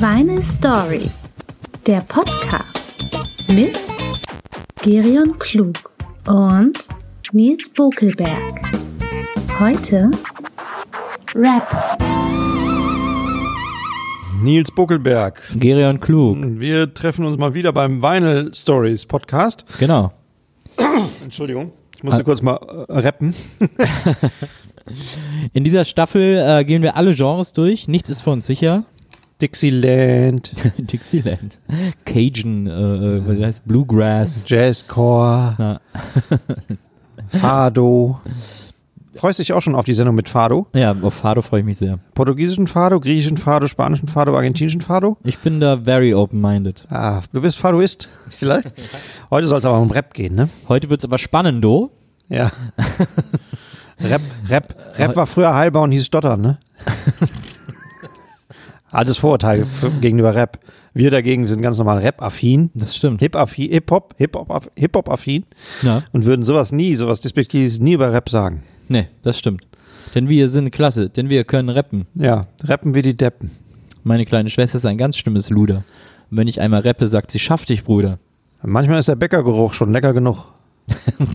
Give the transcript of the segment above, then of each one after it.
Vinyl Stories, der Podcast mit Gerion Klug und Nils Bokelberg. Heute Rap. Nils Buckelberg. Gerion Klug. Wir treffen uns mal wieder beim Vinyl Stories Podcast. Genau. Entschuldigung, ich musste kurz mal äh, rappen. In dieser Staffel äh, gehen wir alle Genres durch. Nichts ist für uns sicher. Dixieland, Dixieland. Cajun, äh, was heißt Bluegrass. Jazzcore, Ja. Fado. Freust dich auch schon auf die Sendung mit Fado? Ja, auf Fado freue ich mich sehr. Portugiesischen Fado, griechischen Fado, spanischen Fado, argentinischen Fado? Ich bin da very open-minded. Ah, du bist Fadoist, vielleicht? Heute soll es aber um Rap gehen, ne? Heute wird's aber spannendo. Ja. Rap, Rap, Rap war früher heilbar und hieß Stottern, ne? Altes Vorurteil gegenüber Rap. Wir dagegen sind ganz normal Rap-affin, Das stimmt. Hip-affin, Hip-Hop, Hip-Hop, Hip-Hop-affin Ja. und würden sowas nie, sowas Despektives nie über Rap sagen. Nee, das stimmt. Denn wir sind klasse, denn wir können rappen. Ja, rappen wie die Deppen. Meine kleine Schwester ist ein ganz schlimmes Luder. Und wenn ich einmal rappe, sagt sie, schaff dich, Bruder. Manchmal ist der Bäckergeruch schon lecker genug.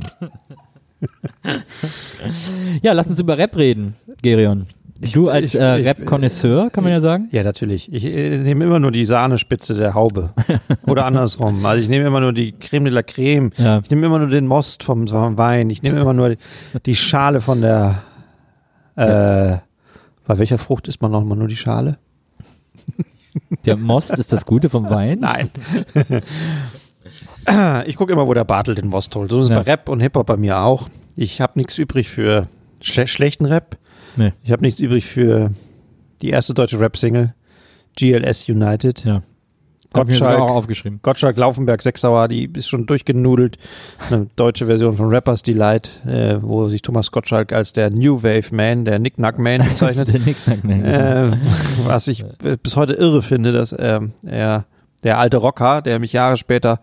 Ja, lass uns über Rap reden, Gerion. Du als ich- äh, ich- Rap-Konnoisseur, kann man ja sagen. Ja, natürlich. Ich äh, nehme immer nur die Sahnespitze der Haube. Oder andersrum. Also ich nehme immer nur die Creme de la Creme. Ja. Ich nehme immer nur den Most vom, vom Wein. Ich nehme immer nur die Schale von der. Äh, bei welcher Frucht isst man noch mal nur die Schale? Der Most ist das Gute vom Wein. Nein. ich gucke immer, wo der Bartel den Most holt. So ist es Ja. bei Rap und Hip-Hop bei mir auch. Ich habe nichts übrig für schle schlechten Rap. Nee. Ich habe nichts übrig für die erste deutsche Rap-Single. GLS United. Ja. Gottschalk. auch aufgeschrieben. Gottschalk Laufenberg Sechsauer, die ist schon durchgenudelt. Eine deutsche Version von Rappers Delight, äh, wo sich Thomas Gottschalk als der New Wave Man, der Knick-Knack Man bezeichnet. Der Nicknack-Man. äh, was ich bis heute irre finde, dass ähm, er, der alte Rocker, der mich Jahre später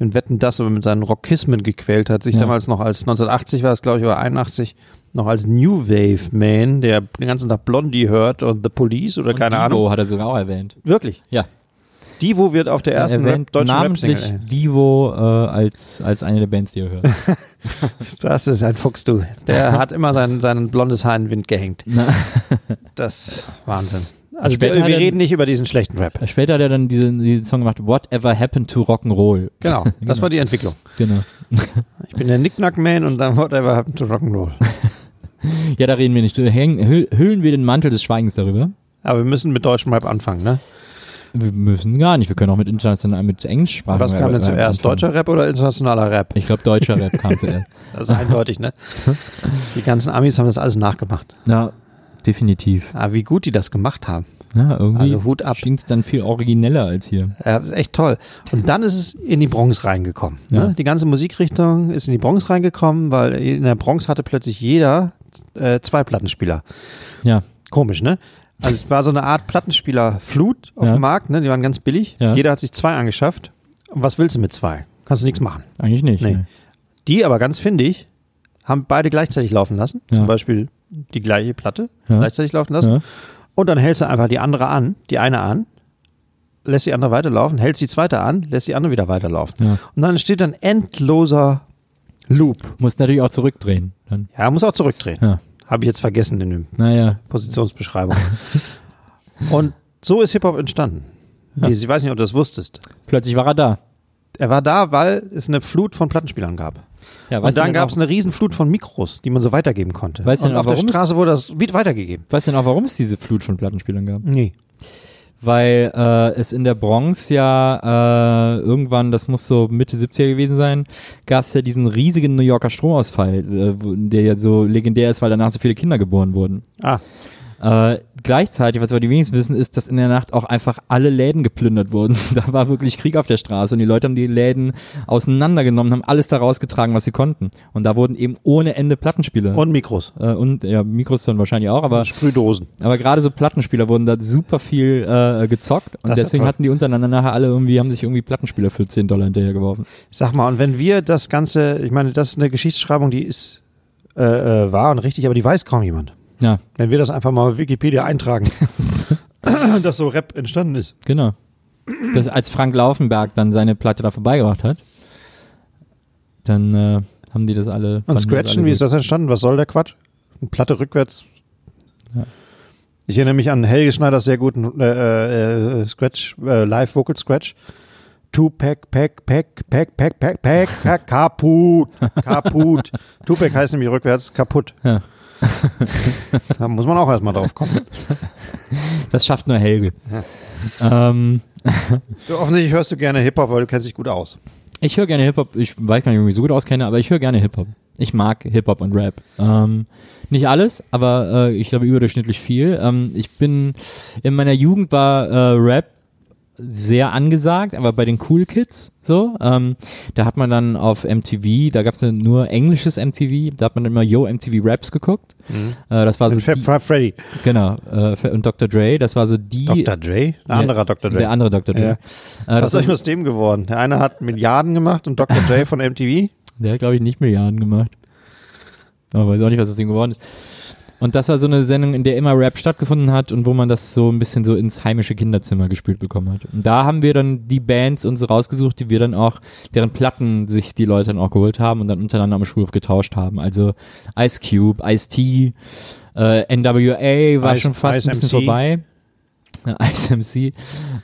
in Wetten das aber mit seinen Rockismen gequält hat, sich Ja. damals noch als 1980 war es, glaube ich, oder 81 noch als New Wave Man, der den ganzen Tag Blondie hört und The Police oder Und keine Divo Ahnung. hat er sogar auch erwähnt. Wirklich. Ja. Divo wird auf der ersten er Rap, deutschen Rap-Single. Divo äh, als, als eine der Bands, die er hört. Das ist ein Fuchs, du. Der hat immer sein, sein blondes Haar in den Wind gehängt. Na, Das ist Wahnsinn. Also Später wir reden nicht über diesen schlechten Rap. später hat er dann diesen, diesen Song gemacht, Whatever Happened to Rock'n'Roll. Genau, das war die Entwicklung. Genau. Ich bin der Knick-Knack-Man und dann whatever happened to Rock'n'Roll. Ja, da reden wir nicht hüll- hüllen wir den Mantel des Schweigens darüber? Aber wir müssen mit deutschem Rap anfangen, ne? Wir müssen gar nicht. Wir können auch mit international, mit Englischsprachen. Was kam denn zuerst? Deutscher Rap oder internationaler Rap? Ich glaube, deutscher Rap kam zuerst. Das ist eindeutig, ne? Die ganzen Amis haben das alles nachgemacht. Ja, definitiv. Aber wie gut die das gemacht haben. Ja, irgendwie Also Hut ab. schien es dann viel origineller als hier. Ja, ist echt toll. Und dann ist es in die Bronx reingekommen. Ja. Ne? Die ganze Musikrichtung ist in die Bronx reingekommen, weil in der Bronx hatte plötzlich jeder äh, zwei Plattenspieler. Ja, Komisch, ne? Also es war so eine Art Plattenspieler-Flut auf Ja. dem Markt, ne? Die waren ganz billig. Ja. Jeder hat sich zwei angeschafft. Und was willst du mit zwei? Kannst du nichts machen. eigentlich nicht. Nee. Nee. Die aber ganz findig haben beide gleichzeitig laufen lassen. Ja. Zum Beispiel die gleiche Platte gleichzeitig laufen lassen. Und dann hältst du einfach die andere an, die eine an, lässt die andere weiterlaufen, hältst die zweite an, lässt die andere wieder weiterlaufen. Und dann entsteht ein endloser Loop. Muss natürlich auch zurückdrehen. Dann. Ja, muss auch zurückdrehen. Ja. Habe ich jetzt vergessen in der Naja, Positionsbeschreibung. Und so ist Hip-Hop entstanden. Ich weiß nicht, ob du das wusstest. plötzlich war er da. Er war da, weil es eine Flut von Plattenspielern gab. Ja, Und dann gab es eine Riesenflut von Mikros, die man so weitergeben konnte. Weißt du Und denn auch, auf der Straße wurde das weitergegeben. weißt du denn auch, warum es diese Flut von Plattenspielern gab? Nee. Weil äh, es in der Bronx ja äh, irgendwann, das muss so Mitte 70er gewesen sein, gab es ja diesen riesigen New Yorker Stromausfall, äh, der ja so legendär ist, weil danach so viele Kinder geboren wurden. Ah, Äh, gleichzeitig, was aber die wenigsten wissen, ist, dass in der Nacht auch einfach alle Läden geplündert wurden. Da war wirklich Krieg auf der Straße und die Leute haben die Läden auseinandergenommen, haben alles da rausgetragen, was sie konnten. Und da wurden eben ohne Ende Plattenspieler. und Mikros. äh, und ja, Mikros dann wahrscheinlich auch, aber, Sprühdosen. aber gerade so Plattenspieler wurden da super viel äh, gezockt und Das deswegen hatten die untereinander nachher alle irgendwie, haben sich irgendwie Plattenspieler für 10 Dollar hinterhergeworfen. Sag mal, und wenn wir das Ganze, ich meine, das ist eine Geschichtsschreibung, die ist äh, äh, wahr und richtig, aber die weiß kaum jemand. Ja, Wenn wir das einfach mal auf Wikipedia eintragen. dass so Rap entstanden ist. Genau. Das, als Frank Laufenberg dann seine Platte da vorbeigebracht hat, dann äh, haben die das alle. Und Scratchen, alle wie ist das entstanden? Was soll der Quatsch? Eine Platte rückwärts. Ja. Ich erinnere mich an Helge Schneiders sehr guten äh, äh, Scratch, äh, Live Vocal Scratch. Tupac, Pack, Pack, Pack, Pack, Pack, Pack, Pack, kaputt, kaputt. Tupac heißt nämlich rückwärts kaputt. Ja. Da muss man auch erstmal drauf kommen. Das schafft nur Helge. Ähm, Du, offensichtlich hörst du gerne Hip-Hop, weil du kennst dich gut aus. ich höre gerne Hip-Hop. Ich weiß gar nicht, ob ich mich so gut auskenne, aber ich höre gerne Hip-Hop. Ich mag Hip-Hop und Rap. Ähm, nicht alles, aber äh, ich glaube überdurchschnittlich viel. Ähm, ich bin, in meiner Jugend war äh, Rap sehr angesagt, aber bei den Cool Kids so. Ähm, da hat man dann auf MTV, da gab es nur englisches MTV, da hat man immer Yo MTV Raps geguckt. Äh, das war so die, Freddy. genau äh, und Dr. Dre, das war so die Dr. Dre? Ein anderer Dr. Dre. der andere Dr. Dre. Ja. Äh, Was das ist war, aus dem geworden? Der eine hat Milliarden gemacht und Dr. Dre von MTV. der hat glaube ich nicht Milliarden gemacht. Aber weiß auch nicht, was aus dem geworden ist. Und das war so eine Sendung, in der immer Rap stattgefunden hat und wo man das so ein bisschen so ins heimische Kinderzimmer gespielt bekommen hat. Und da haben wir dann die Bands uns rausgesucht, die wir dann auch, deren Platten sich die Leute dann auch geholt haben und dann untereinander am Schulhof getauscht haben. Also Ice Cube, Ice T, äh, NWA war Ice- schon fast Ice ein bisschen MC. vorbei. Ja, Ice MC.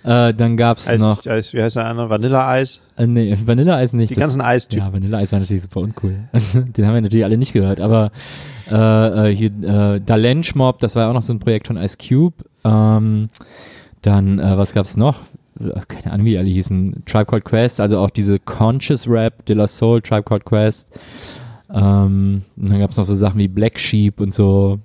Äh, dann gab's Eis, noch, Eis, wie heißt der andere? Vanilleeis. äh, nee, Vanilla Eis nicht. Die das- ganzen Eistypen. ja, Vanilla Eis war natürlich super uncool. Den haben wir natürlich alle nicht gehört, aber äh, äh, hier äh, Dalench Mob, das war ja auch noch so ein Projekt von Ice Cube. Ähm, dann, äh, was gab's noch? Äh, Keine Ahnung, wie die alle hießen. Tribe Called Quest, also auch diese Conscious Rap, De La Soul, Tribe Called Quest. Ähm, und dann gab's noch so Sachen wie Black Sheep und so.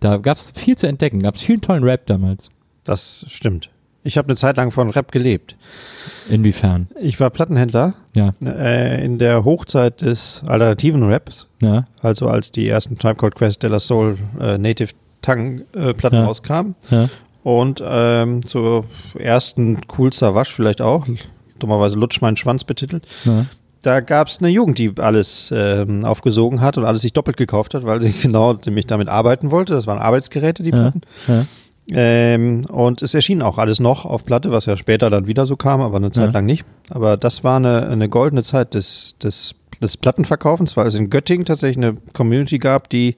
Da gab's viel zu entdecken, gab's viel tollen Rap damals. Das stimmt. Ich habe eine Zeit lang von Rap gelebt. Inwiefern? Ich war Plattenhändler Ja, äh, in der Hochzeit des alternativen Raps, ja, also als die ersten Tribe Called Quest, De La Soul, äh, Native Tongue äh, Platten Ja. rauskamen. ja. Und ähm, zur ersten Cool Savage vielleicht auch, dummerweise Lutsch meinen Schwanz betitelt. ja. Da gab es eine Jugend, die alles ähm, aufgesogen hat und alles sich doppelt gekauft hat, weil sie genau nämlich damit arbeiten wollte. Das waren Arbeitsgeräte, die Ja, Platten. ja. Ähm, und es erschien auch alles noch auf Platte, was ja später dann wieder so kam, aber eine Zeit Ja. lang nicht. Aber das war eine, eine goldene Zeit des, des, des Plattenverkaufens, weil es in Göttingen tatsächlich eine Community gab, die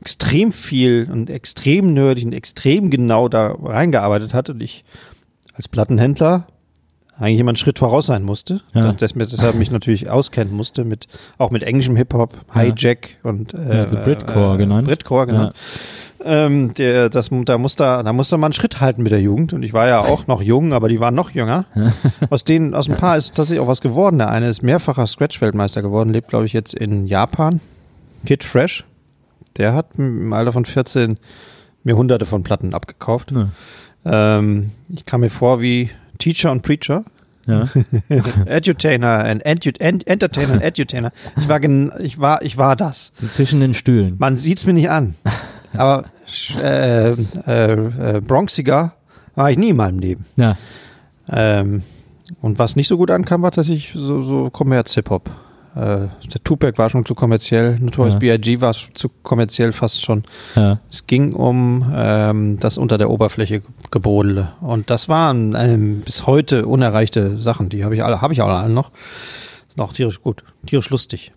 extrem viel und extrem nerdig und extrem genau da reingearbeitet hat und ich als Plattenhändler eigentlich immer einen Schritt voraus sein musste, Ja. dass, deshalb mich natürlich auskennen musste mit auch mit englischem Hip-Hop, Ja. Hijack und äh, Ja, also Britcore genannt. Britcore genannt. Ähm, der, das, da musste, da musste man einen Schritt halten mit der Jugend. Und ich war ja auch noch jung, aber die waren noch jünger. Aus denen, aus ein paar ist tatsächlich auch was geworden. Der eine ist mehrfacher Scratch-Weltmeister geworden, lebt, glaube ich, jetzt in Japan. Kid Fresh. Der hat im Alter von 14 mir hunderte von Platten abgekauft. Ja. Ähm, ich kam mir vor wie Teacher und Preacher. ja. Edutainer and Edu Ent Entertainer and Edutainer. Ich war, gen ich war, ich war das. So zwischen den Stühlen. Man sieht's mir nicht an. Aber äh, äh, äh, Bronxiger war ich nie in meinem Leben. Ja. Ähm, und was nicht so gut ankam, war tatsächlich so, so Kommerz-Hip-Hop. Äh, der Tupac war schon zu kommerziell, Notorious Ja. B.I.G. war zu kommerziell fast schon. Ja. Es ging um ähm, das unter der Oberfläche gebrodele. Und das waren ähm, bis heute unerreichte Sachen. Die habe ich alle, habe ich alle noch. Ist noch tierisch gut, tierisch lustig.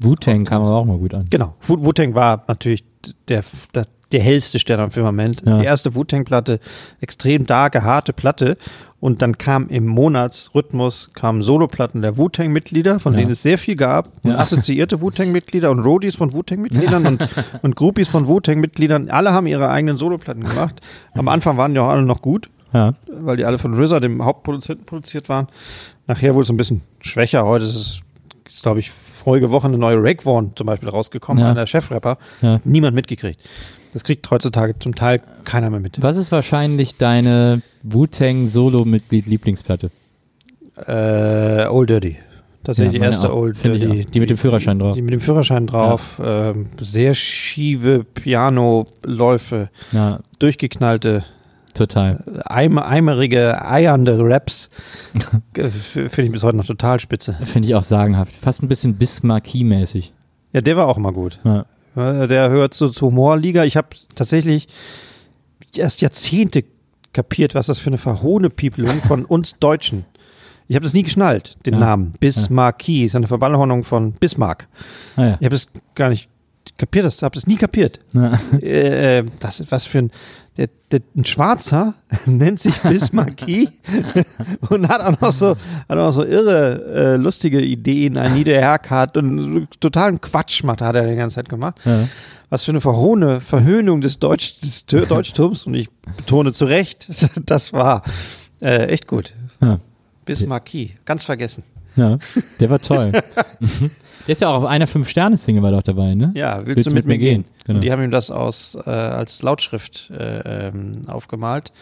Wu-Tang kam aber auch mal gut an. Genau. Wu- Wu-Tang war natürlich der, der, der hellste Stern am Firmament. Ja. Die erste Wu-Tang-Platte, extrem darke, harte Platte. Und dann kam im Monatsrhythmus kamen Soloplatten der Wu-Tang-Mitglieder, von Ja. denen es sehr viel gab. Und Ja. assoziierte Wu-Tang-Mitglieder und Roadies von Wu-Tang-Mitgliedern und, und Groupies von Wu-Tang-Mitgliedern. Alle haben ihre eigenen Soloplatten gemacht. Am Anfang waren die auch alle noch gut Ja. weil die alle von RZA, dem Hauptproduzenten, produziert waren. Nachher wurde es ein bisschen schwächer. Heute ist es, ist, glaube ich, vorige Woche eine neue Rake Vaughn zum Beispiel rausgekommen, einer Chefrapper. Niemand mitgekriegt. Das kriegt heutzutage zum Teil keiner mehr mit. Was ist wahrscheinlich deine Wu-Tang Solo-Mitglied Lieblingsplatte? Äh, Old Dirty. Tatsächlich Ja, die erste auch. Old Dirty. auch. Die mit dem Führerschein drauf. Die mit dem Führerschein drauf. Ähm, sehr schiefe Piano-Läufe, Ja, durchgeknallte total. Eimer, eimerige, eiernde Raps. Äh, Finde ich bis heute noch total spitze. Finde ich auch sagenhaft. Fast ein bisschen Bismarcky-mäßig. Ja, der war auch mal gut. Ja. Der hört so zur Humorliga. Ich habe tatsächlich erst Jahrzehnte kapiert, was das für eine Verhohnepiepelung von uns Deutschen. Ich habe das nie geschnallt, den Ja. Namen. Bismarcky ist eine Verballhornung von Bismarck. Ah, ja. Ich habe das gar nicht kapiert, das habe das nie kapiert. Ja. äh, äh, das was für ein der, der, ein Schwarzer nennt sich Bismarcky und hat auch noch so, hat auch so irre, äh, lustige Ideen, ein Niederherkart und totalen Quatsch macht, hat er die ganze Zeit gemacht. Ja. Was für eine verhohne Verhöhnung des, Deutsch, des Deutschtums und ich betone zu Recht, das war äh, echt gut. Ja. Bismarcky, ganz vergessen. Ja, der war toll. Der ist ja auch auf einer Fünf-Sterne-Single war doch dabei, ne? Ja, willst, du mit, mir gehen? Genau. Und die haben ihm das aus, äh, als Lautschrift äh, ähm, aufgemalt.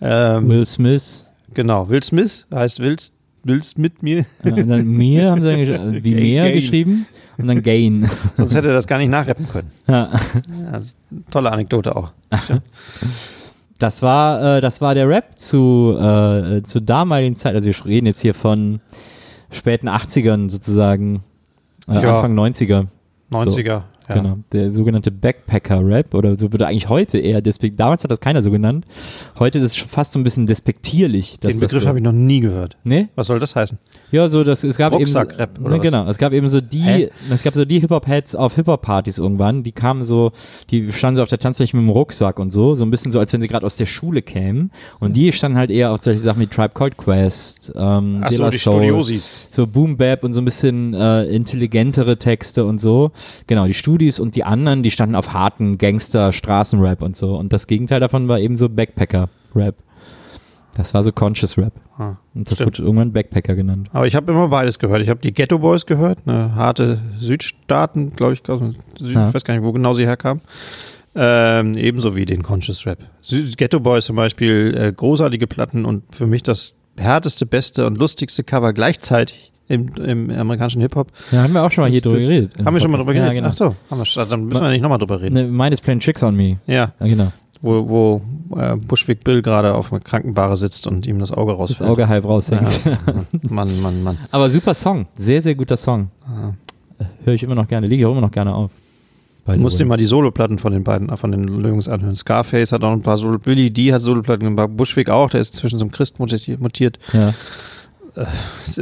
Ähm, Will Smith. Genau, Will Smith heißt willst, willst mit mir? Äh, und dann mir haben sie dann gesch- wie mehr Gain. geschrieben und dann Gain. Sonst hätte er das gar nicht nachrappen können. Ja. Ja, tolle Anekdote auch. Das war, äh, das war der Rap zu, äh, zur damaligen Zeit. Also wir reden jetzt hier von späten 80ern sozusagen, äh, Ja. Anfang 90er. 90er. Ja. Genau, der sogenannte Backpacker-Rap oder so würde eigentlich heute eher despekt. Damals hat das keiner so genannt. Heute ist es fast so ein bisschen despektierlich. Den Begriff so, habe ich noch nie gehört. Nee? Was soll das heißen? Ja, so das es gab eben so, oder ne, genau, es gab eben so die Hä? es gab so die Hip Hop Heads auf Hip Hop Partys irgendwann, die kamen so, die standen so auf der Tanzfläche mit dem Rucksack und so, so ein bisschen so als wenn sie gerade aus der Schule kämen und die standen halt eher auf solche Sachen wie Tribe Called Quest, ähm, Ach so, die Soul, Studiosis. so Boom Bap und so ein bisschen äh, intelligentere Texte und so. Genau, die Studis und die anderen, die standen auf harten Gangster Straßenrap und so und das Gegenteil davon war eben so Backpacker Rap. Das war so Conscious Rap. Ah, Und das stimmt. wurde irgendwann Backpacker genannt. Aber ich habe immer beides gehört. Ich habe die Ghetto Boys gehört, eine harte Südstaaten, glaube ich, Süd, Ja. ich weiß gar nicht, wo genau sie herkamen. Ähm, ebenso wie den Conscious Rap. Sü Ghetto Boys zum Beispiel, äh, großartige Platten und für mich das härteste, beste und lustigste Cover gleichzeitig im, im amerikanischen Hip-Hop. Ja, haben wir auch schon mal hier Das- drüber geredet. Haben wir schon mal drüber geredet? Ja, genau. Ach so, haben wir, dann müssen wir nicht nochmal drüber reden. Ne, mine is playing tricks on me. Ja, Ja, genau. Wo, wo äh, Bushwick Bill gerade auf einer Krankenbare sitzt und ihm das Auge Das rausfällt. Auge halb raushängt. Ja. Mann, Mann, Mann. Aber super Song. Sehr, sehr guter Song. Äh, Höre ich immer noch gerne. Lege ich auch immer noch gerne auf. By Du musst dir mal die Soloplatten von den beiden, von den Jungs anhören. Scarface hat auch ein paar Solo, Billy D hat Soloplatten gemacht, Bushwick auch, der ist inzwischen zum Christ mutiert. mutiert. Ja.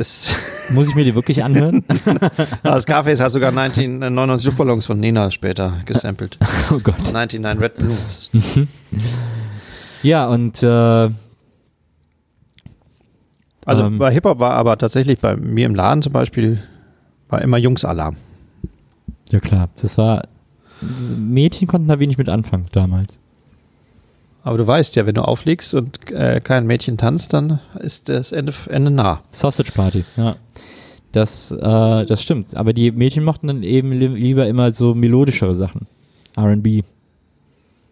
Muss ich mir die wirklich anhören? ah, Scarface hat sogar 1999 Luftballons von Nena später gesampelt. oh Gott. 99 Red Balloons. Ja, und äh, Also Ähm. bei Hip-Hop war aber tatsächlich bei mir im Laden zum Beispiel, war immer Jungsalarm. ja klar, das war. Mädchen konnten da wenig mit anfangen damals. Aber du weißt ja, wenn du auflegst und äh, kein Mädchen tanzt, dann ist das Ende, Ende nah. Sausage Party, ja. Das, äh, das stimmt. Aber die Mädchen mochten dann eben li lieber immer so melodischere Sachen. RB.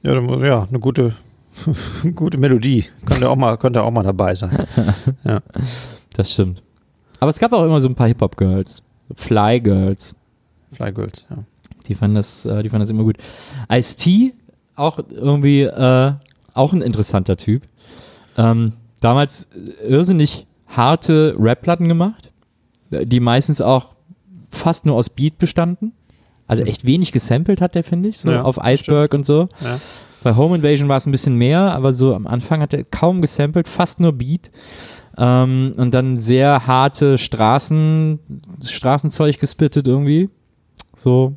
Ja, ja, eine gute, gute Melodie. Könnte auch mal, könnte auch mal dabei sein. Ja. Das stimmt. Aber es gab auch immer so ein paar Hip-Hop-Girls. Fly Girls. Fly Girls, ja. Die fanden das, äh, die fanden das immer gut. Ice-T, auch irgendwie, äh, auch ein interessanter Typ. Ähm, damals irrsinnig harte Rap-Platten gemacht, äh, die meistens auch fast nur aus Beat bestanden. Also echt wenig gesampelt hat der, finde ich, so Ja, auf Iceberg und so. Ja. Bei Home Invasion war es ein bisschen mehr, aber so am Anfang hat er kaum gesampelt, fast nur Beat. Ähm, und dann sehr harte Straßen, Straßenzeug gespittet irgendwie. So.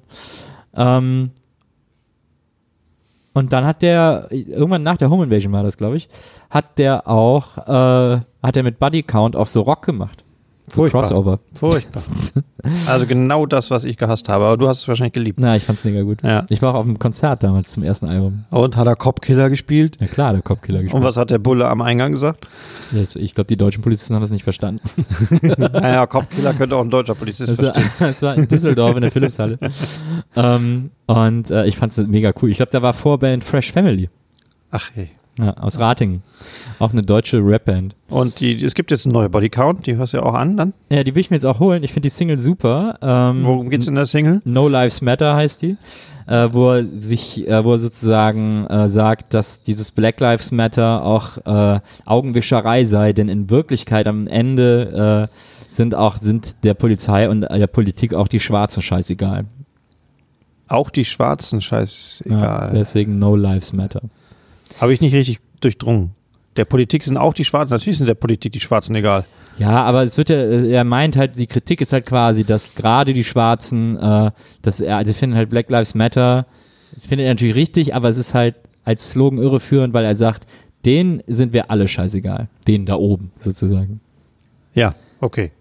Ähm, und dann hat der, irgendwann nach der Home Invasion war das, glaube ich, hat der auch, äh, hat er mit Buddy Count auch so Rock gemacht. So Furchtbar. Crossover. Furchtbar. Also genau das, was ich gehasst habe. Aber du hast es wahrscheinlich geliebt. Na, ich fand's mega gut. Ja. Ich war auch auf einem Konzert damals zum ersten Album. Und hat er Copkiller gespielt? Ja klar, der Kopfkiller gespielt. Und was hat der Bulle am Eingang gesagt? Das, ich glaube, die deutschen Polizisten haben das nicht verstanden. Naja, Copkiller könnte auch ein deutscher Polizist Das verstehen. das war in Düsseldorf in der Philipshalle. ähm, und äh, ich fand es mega cool. Ich glaube, da war Vorband Fresh Family Ach hey. ja, aus Ratingen. Auch eine deutsche Rapband. Und die, es gibt jetzt eine neue Bodycount, die hörst du ja auch an dann. Ja, die will ich mir jetzt auch holen. Ich finde die Single super. Ähm, Worum geht's in der Single? No Lives Matter heißt die, äh, wo er sich, äh, wo er sozusagen äh, sagt, dass dieses Black Lives Matter auch äh, Augenwischerei sei, denn in Wirklichkeit am Ende äh, sind auch sind der Polizei und der Politik auch die Schwarzen scheißegal. Auch die Schwarzen, Ja, scheißegal. deswegen No Lives Matter. Habe ich nicht richtig durchdrungen. Der Politik sind auch die Schwarzen, natürlich sind der Politik die Schwarzen egal. Ja, aber es wird ja, äh, er meint halt, die Kritik ist halt quasi, dass gerade die Schwarzen, äh, dass er, also finden halt Black Lives Matter, das findet er natürlich richtig, aber es ist halt als Slogan irreführend, weil er sagt, denen sind wir alle scheißegal. Denen da oben, sozusagen. Ja, okay, ja.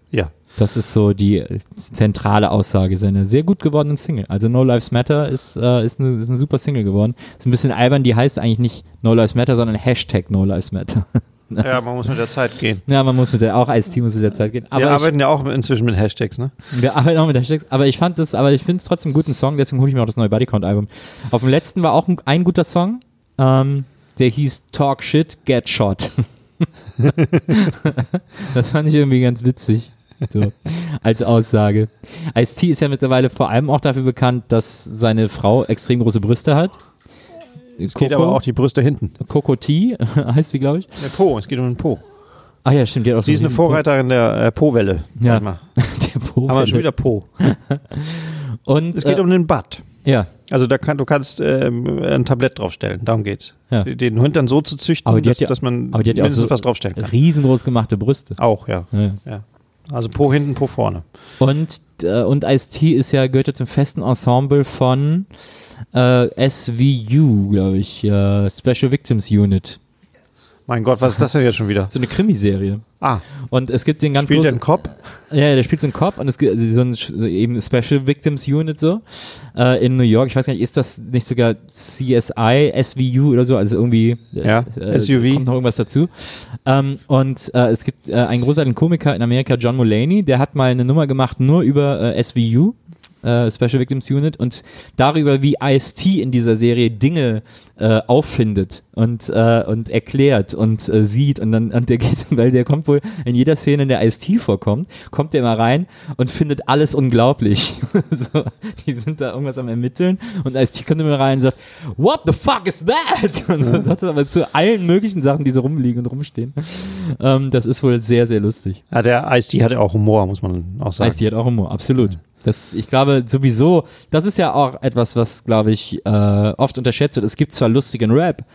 Das ist so die äh, zentrale Aussage seiner sehr gut gewordenen Single. Also No Lives Matter ist, äh, ist, eine, ist eine super Single geworden. Ist ein bisschen albern, die heißt eigentlich nicht No Lives Matter, sondern Hashtag No Lives Matter. Das- Ja, man muss mit der Zeit gehen. ja, man muss mit der, auch als Team muss mit der Zeit gehen. Aber wir ich, arbeiten ja auch inzwischen mit Hashtags, ne? Wir arbeiten auch mit Hashtags, aber ich fand das, aber ich finde es trotzdem einen guten Song, deswegen hole ich mir auch das neue Bodycount-Album. Auf dem letzten war auch ein, ein guter Song, ähm, der hieß Talk Shit, Get Shot. das fand ich irgendwie ganz witzig. So, als Aussage. Ice-T ist ja mittlerweile vor allem auch dafür bekannt, dass seine Frau extrem große Brüste hat. Es geht aber auch die Brüste hinten. Coco T heißt sie, glaube ich. Der Po, es geht um den Po. Ah ja, stimmt. Die hat auch Sie so ist eine Vorreiterin der äh, Po-Welle, sag Ja. mal. Po. Der Po. Aber schon wieder Po. Und, Es geht äh, um den Butt. ja, Also da kann, du kannst ähm, ein Tablett draufstellen, darum geht's. Ja. Den Hund dann so zu züchten, dass, ja- dass man aber die hat ja auch mindestens so- was draufstellen kann. riesengroß gemachte Brüste. Auch, ja. Ja. ja. Also Po hinten, Po vorne. Und, äh, und Ice-T ist ja, gehört ja zum festen Ensemble von äh, SVU, glaube ich, äh, Special Victims Unit. Mein Gott, was ist das denn jetzt schon wieder? So eine Krimiserie. Ah, Und es gibt den ganz spielt großen, einen Kopf? ja, der spielt so einen Cop und es gibt also so ein eben Special Victims Unit so äh, in New York. Ich weiß gar nicht, ist das nicht sogar CSI, SVU oder so? Also irgendwie äh, Ja, äh, SUV. kommt noch irgendwas dazu. Ähm, und äh, es gibt äh, einen großartigen Komiker in Amerika, John Mulaney, der hat mal eine Nummer gemacht nur über äh, SVU. Äh, Special Victims Unit und darüber, wie Ice-T in dieser Serie Dinge äh, auffindet und, äh, und erklärt und äh, sieht und dann, und der geht, weil der kommt wohl in jeder Szene, in der Ice-T vorkommt, kommt der immer rein und findet alles unglaublich. so, die sind da irgendwas am Ermitteln und Ice-T kommt immer rein und sagt, what the fuck is that? Und dann sagt er aber zu allen möglichen Sachen, die so rumliegen und rumstehen. Ähm, das ist wohl sehr, sehr lustig. Ja, der Ice-T hatte auch Humor, muss man auch sagen. Ice-T hat auch Humor, absolut. Das, ich glaube sowieso, das ist ja auch etwas, was, glaube ich, äh, oft unterschätzt wird. Es gibt zwar lustigen Rap,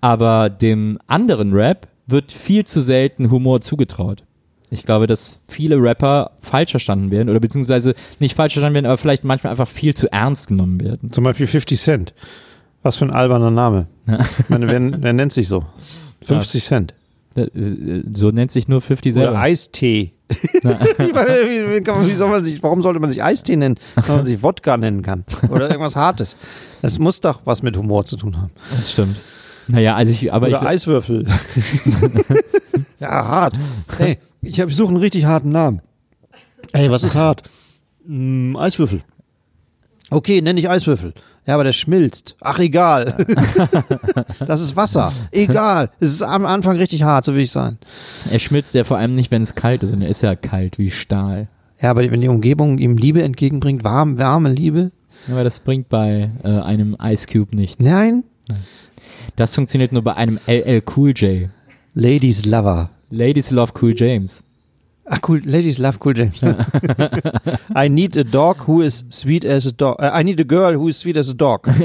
aber dem anderen Rap wird viel zu selten Humor zugetraut. Ich glaube, dass viele Rapper falsch verstanden werden oder beziehungsweise nicht falsch verstanden werden, aber vielleicht manchmal einfach viel zu ernst genommen werden. Zum Beispiel 50 Cent. Was für ein alberner Name. Ich meine, wer, wer nennt sich so? 50 Cent. Äh, äh, So nennt sich nur 50 selber. Oder Eistee. Meine, wie, soll man sich, warum sollte man sich Eistee nennen, wenn man sich Wodka nennen kann? Oder irgendwas Hartes. Das muss doch was mit Humor zu tun haben. Das stimmt. Naja, also ich, aber Oder ich, Eiswürfel. ja, hart. Hey, ich, suche einen richtig harten Namen. Ey, was ist hart? Mm, Eiswürfel. Okay, nenn ich Eiswürfel. Ja, aber der schmilzt. Ach, egal. das ist Wasser. Egal. Es ist am Anfang richtig hart, so will ich sagen. er schmilzt ja vor allem nicht, wenn es kalt ist und er ist ja kalt wie Stahl. Ja, aber wenn die Umgebung ihm Liebe entgegenbringt, warm, warme Liebe. Aber das bringt bei äh, einem Ice Cube nichts. Nein. Das funktioniert nur bei einem LL Cool J. Ladies Lover. Ladies love Cool James. Ach cool, Ladies love cool James. I need a dog who is sweet as a dog. Äh, I need a girl who is sweet as a dog.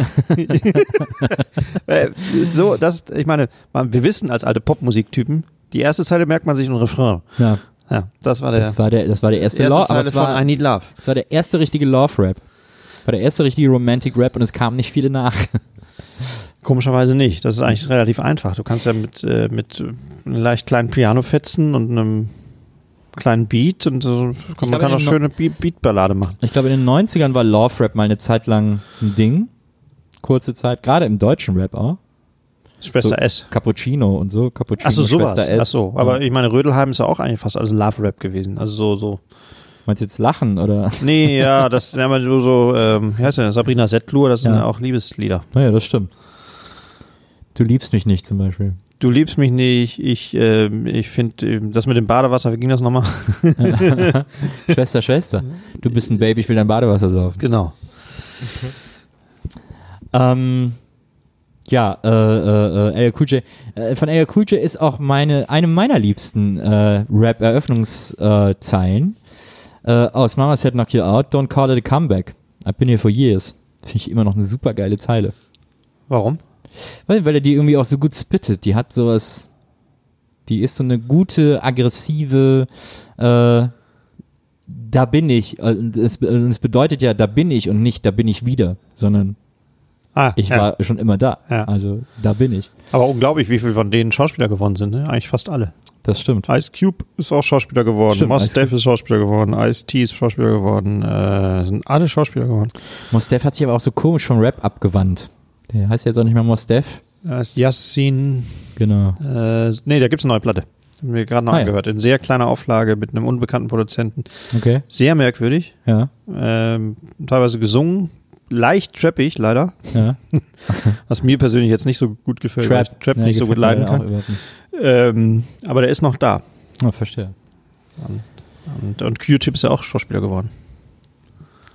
Äh, so, das, ich meine, wir wissen als alte Popmusiktypen, die erste Zeile merkt man sich im Refrain. Ja, Ja, das war der das war der, das war der erste, erste Love, Zeile war, von I Need Love. das war der erste richtige Love Rap. War der erste richtige Romantic Rap und es kamen nicht viele nach. Komischerweise nicht. Das ist eigentlich relativ einfach. Du kannst ja mit, äh, mit äh, einem leicht kleinen Piano fetzen und einem kleinen Beat und so. man glaube, kann auch schöne Beat- Beatballade machen. Ich glaube, in den 90ern war Love Rap mal eine Zeit lang ein Ding. Kurze Zeit, gerade im deutschen Rap auch. Schwester So, S. Cappuccino und so. Cappuccino, Achso, sowas. Schwester S. Achso, aber ich meine, Rödelheim ist ja auch eigentlich fast alles Love-Rap gewesen. Also so, so. Meinst du jetzt lachen oder? Nee, ja, das ja, aber so, so ähm, wie heißt der? Sabrina Settlur, das sind Ja. ja auch Liebeslieder. Naja, das stimmt. Du liebst mich nicht zum Beispiel. Du liebst mich nicht, ich, ähm, ich finde, ähm, das mit dem Badewasser, wie ging das nochmal? Schwester, Schwester. Du bist ein Baby, ich will dein Badewasser saufen. Genau. Ähm, ja, äh, äh, äh, LL Cool J. Äh, von LL Cool J ist auch meine, eine meiner liebsten äh, Rap-Eröffnungszeilen. Äh, aus Mama Said Knock You Out, Don't Call It a Comeback. I've been here for years. Finde ich immer noch eine super geile Zeile. Warum? Weil, weil er die irgendwie auch so gut spittet. Die hat sowas, Die ist so eine gute, aggressive, äh, da bin ich. Äh, Es, es bedeutet ja, da bin ich und nicht, da bin ich wieder, sondern Ah, ich ja. war schon immer da. Ja. Also da bin ich. Aber unglaublich, wie viele von denen Schauspieler geworden sind. Ne? Eigentlich fast alle. Das stimmt. Ice Cube ist auch Schauspieler geworden. Stimmt, Mos Def ist Schauspieler geworden. Ice T ist Schauspieler geworden. Äh, sind alle Schauspieler geworden. Mos Def hat sich aber auch so komisch vom Rap abgewandt. Der heißt jetzt auch nicht mehr Mos Def. Da ist Yassin. Genau. Äh, nee, da gibt es eine neue Platte. Haben wir gerade noch Ah, ja. angehört. In sehr kleiner Auflage mit einem unbekannten Produzenten. Okay. Sehr merkwürdig. Ja. Ähm, teilweise gesungen. Leicht trappig, leider. Ja. Was mir persönlich jetzt nicht so gut gefällt. weil ich Trap Ja, nicht so gut leiden kann. Ähm, aber der ist noch da. Oh, verstehe. Und, und Q-Tip ist ja auch Schauspieler geworden.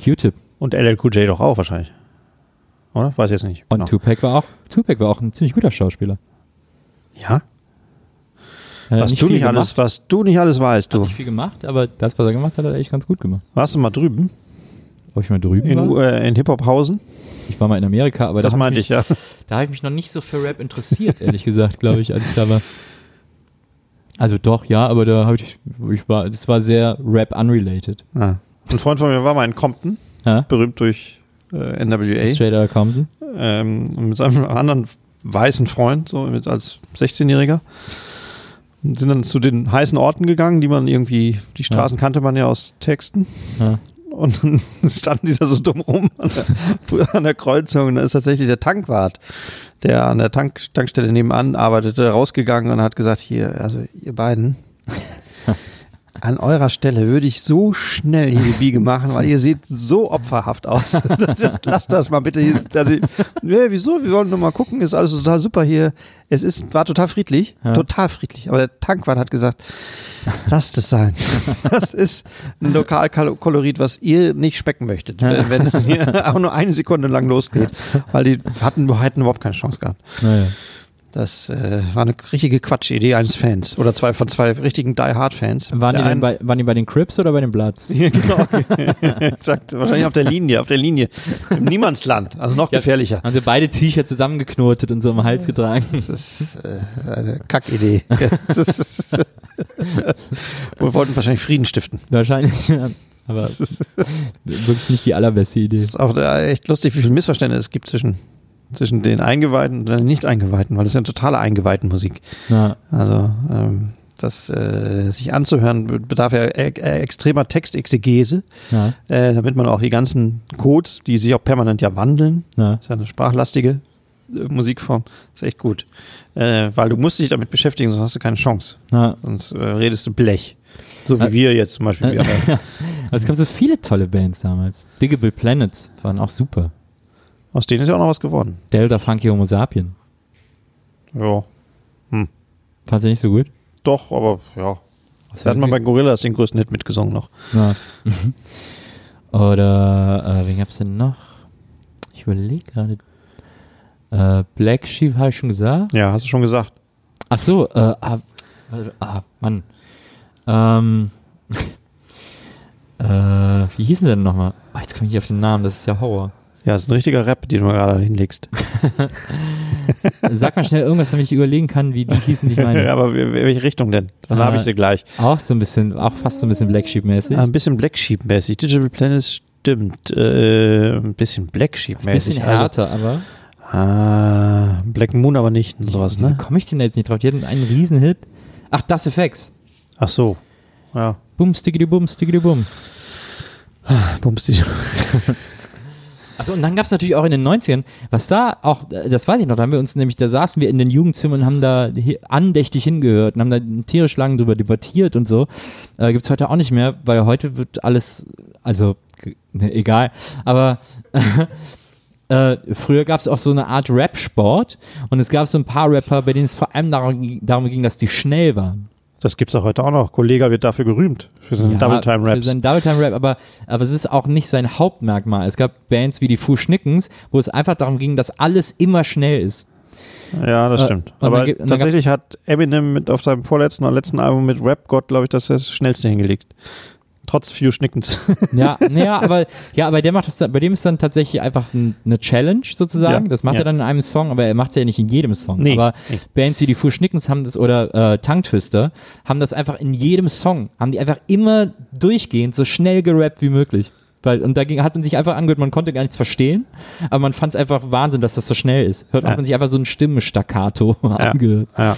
Q-Tip. Und LL Cool J doch auch wahrscheinlich. Oder? Weiß jetzt nicht. Und Genau. Tupac war auch, Tupac war auch ein ziemlich guter Schauspieler. Ja? Hat Was du nicht alles, gemacht, was du nicht alles weißt, hat du. nicht viel gemacht, aber das, was er gemacht hat, hat er echt ganz gut gemacht. Warst du mal drüben? Ob ich mal drüben In, war? äh, in Hip-Hop-Hausen? Ich war mal in Amerika, aber Das da meinte mich, ich, ja. Da habe ich mich noch nicht so für Rap interessiert, ehrlich gesagt, glaube ich, als ich da war. Also doch, ja, aber da habe ich, ich war, das war sehr Rap unrelated. Ah. Ein Freund von mir war mal in Compton, Ja? berühmt durch äh, NWA. Straight Outta Compton. ähm, mit seinem anderen weißen Freund, so mit als 16-Jähriger. Und sind dann zu den heißen Orten gegangen, die man irgendwie, die Straßen kannte man ja aus Texten. Ja. Und dann standen die da so dumm rum an der, an der Kreuzung. Und da ist tatsächlich der Tankwart, der an der Tank, Tankstelle nebenan arbeitete, rausgegangen und hat gesagt, hier, also ihr beiden, an eurer Stelle würde ich so schnell hier die Biege machen, weil ihr seht so opferhaft aus. Das ist, lasst das mal bitte. Hier, also, nee, wieso? Wir wollen nur mal gucken, ist alles total super hier. Es ist, war total friedlich, Ja. total friedlich. Aber der Tankwart hat gesagt, lasst es sein. Das ist ein Lokalkolorit, was ihr nicht schmecken möchtet, wenn, wenn es hier auch nur eine Sekunde lang losgeht. Weil die hatten, hätten überhaupt keine Chance gehabt. Naja. Das äh, war eine richtige Quatschidee eines Fans. Oder zwei von zwei richtigen Die Hard Fans. Waren, die denn bei, waren die bei den Crips oder bei den Bloods? ja, genau. Exakt. Wahrscheinlich auf der Linie, auf der Linie. Im Niemandsland. Also noch Ja. gefährlicher. Haben sie beide Tücher zusammengeknotet und so am Hals getragen? Das ist äh, eine Kackidee. Wir wollten wahrscheinlich Frieden stiften. Wahrscheinlich, ja. Aber wirklich nicht die allerbeste Idee. Das ist auch äh, echt lustig, wie viel Missverständnis es gibt zwischen, zwischen den Eingeweihten und den Nicht-Eingeweihten, weil das ist ja eine totale Eingeweihten-Musik. Ja. Also, ähm, das äh, sich anzuhören be- bedarf ja e äh, extremer Textexegese, Ja. äh, damit man auch die ganzen Codes, die sich auch permanent ja wandeln, Ja. ist ja eine sprachlastige äh, Musikform, ist echt gut. Äh, weil du musst dich damit beschäftigen, sonst hast du keine Chance. Ja. Sonst äh, redest du Blech. So wie Äh, wir jetzt zum Beispiel. äh, es gab so viele tolle Bands damals. Diggable Planets waren auch super. Aus denen ist ja auch noch was geworden. Delta Funky Homo Sapien. Ja. Fandst du nicht so gut? Doch, aber ja. Was Da hat man bei Gorillas den größten Hit mitgesungen noch. Ja. Oder, äh, wen gab's denn noch? Ich überlege gerade. Äh, Black Sheep habe ich schon gesagt. Ja, hast du schon gesagt. Ach so, äh, ah, ah Mann. Ähm, äh, wie hießen sie denn nochmal? Ah, jetzt komme ich nicht auf den Namen, das ist ja Horror. Ja, das ist ein richtiger Rap, den du gerade hinlegst. Sag mal schnell irgendwas, damit ich überlegen kann, wie die hießen, die ich meine. Ja, aber welche Richtung denn? Dann Ah. habe ich sie gleich. Auch so ein bisschen, auch fast so ein bisschen Black Sheep-mäßig. Ah, ein bisschen Black Sheep-mäßig. Digital Planet stimmt. Äh, ein bisschen Black Ein Sheep-mäßig. bisschen härter, aber. Also, ah, Black Moon aber nicht und sowas, Wieso ne? komme ich denn da jetzt nicht drauf? Die hatten einen Riesenhit. Ach, Das Effects. Ach so. Ja. Bum, stickity bum, stickity bum. Bums die. Achso, und dann gab es natürlich auch in den 90ern, was da auch, äh, das weiß ich noch, da haben wir uns nämlich, da saßen wir in den Jugendzimmern und haben da andächtig hingehört und haben da tierisch lang drüber debattiert und so. Äh, Gibt es heute auch nicht mehr, weil heute wird alles, also, ne, egal, aber äh, früher gab es auch so eine Art Rap-Sport und es gab so ein paar Rapper, bei denen es vor allem darum, darum ging, dass die schnell waren. Das gibt's auch heute auch noch. Kollega wird dafür gerühmt. Für seine Ja, Double Time Für Raps. seinen Double Time Rap, aber, aber es ist auch nicht sein Hauptmerkmal. Es gab Bands wie die Foo Schnickens, wo es einfach darum ging, dass alles immer schnell ist. Ja, das Äh, stimmt. Aber gibt- dann tatsächlich hat Eminem mit auf seinem vorletzten oder letzten Album mit Rap God, glaube ich, das das schnellste hingelegt. Trotz Few Schnickens. Ja, naja, aber ja, aber der macht das bei dem ist dann tatsächlich einfach ein, eine Challenge sozusagen. Ja, Das macht ja. er dann in einem Song, aber er macht es ja nicht in jedem Song. Nee, aber nee. Bands wie die Fuhr Schnickens haben das oder äh, Tongue Twister haben das einfach in jedem Song, haben die einfach immer durchgehend so schnell gerappt wie möglich. Weil, und dagegen hat man sich einfach angehört, man konnte gar nichts verstehen, aber man fand es einfach Wahnsinn, dass das so schnell ist. Hört Ja. man sich einfach so ein Stimmenstaccato angehört. Ja.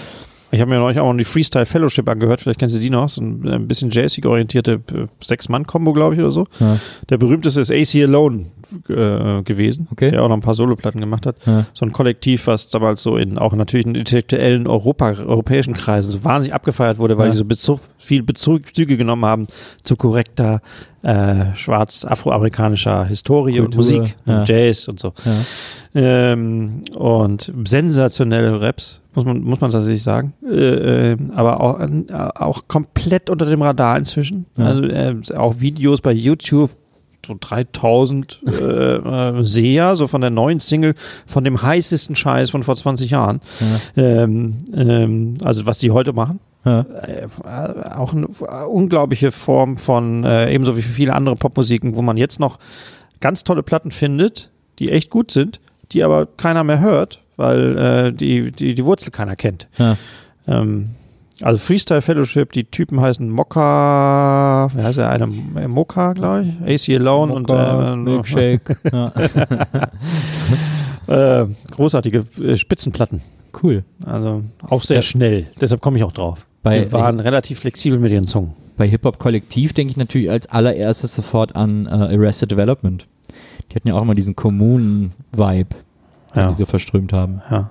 Ich habe mir neulich auch noch die Freestyle Fellowship angehört, vielleicht kennst du die noch, so ein, ein bisschen jazzig orientierte äh, Sechs-Mann-Kombo, glaube ich, oder so. Ja. Der berühmteste ist AC Alone äh, gewesen, Okay. der auch noch ein paar Soloplatten gemacht hat. Ja. So ein Kollektiv, was damals so in auch natürlich in intellektuellen Europa, europäischen Kreisen so wahnsinnig abgefeiert wurde, weil Ja. die so Bezug, viel Bezüge genommen haben zu korrekter äh, schwarz-afroamerikanischer Historie und Kultur, Musik ja. und Jazz und so. Ähm, und sensationelle Raps, muss man, muss man tatsächlich sagen. Äh, äh, aber auch, äh, auch komplett unter dem Radar inzwischen. Ja. Also äh, auch Videos bei YouTube, so 3000 äh, äh, Seher, so von der neuen Single, von dem heißesten Scheiß von vor 20 Jahren. Ähm, ähm, also was die heute machen. Ja. Äh, auch eine äh, unglaubliche Form von, äh, ebenso wie viele andere Popmusiken, wo man jetzt noch ganz tolle Platten findet, die echt gut sind, die aber keiner mehr hört, weil die, die, die Wurzel keiner kennt. Ja. Ähm, also Freestyle Fellowship, die Typen heißen Mokka, wer heißt der eine? Mokka, glaube ich, AC Alone Mocha, und äh, Milkshake. äh, großartige äh, Spitzenplatten. Cool. Also auch sehr schnell, deshalb komme ich auch drauf. Bei- Wir waren relativ flexibel mit ihren Zungen. Bei Hip-Hop-Kollektiv denke ich natürlich als allererstes sofort an äh, Arrested Development. Die hatten ja auch immer diesen Kommunen-Vibe, den Ja. die so verströmt haben. Ja.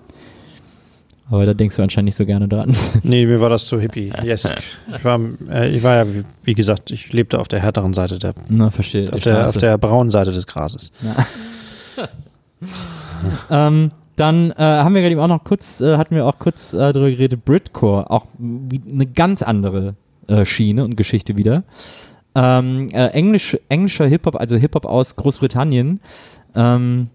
Aber da denkst du anscheinend nicht so gerne dran. Nee, mir war das zu hippie. Yes. Ich war, äh, ich war ja, wie, gesagt, ich lebte auf der härteren Seite, der, Na, verstehe. auf, der, auf der braunen Seite des Grases. Ähm, dann äh, haben wir gerade eben auch noch kurz, äh, hatten wir auch kurz äh, darüber geredet, Britcore, auch eine ganz andere äh, Schiene und Geschichte wieder. Ähm, äh, Englisch, englischer Hip-Hop, also Hip-Hop aus Großbritannien. Ähm,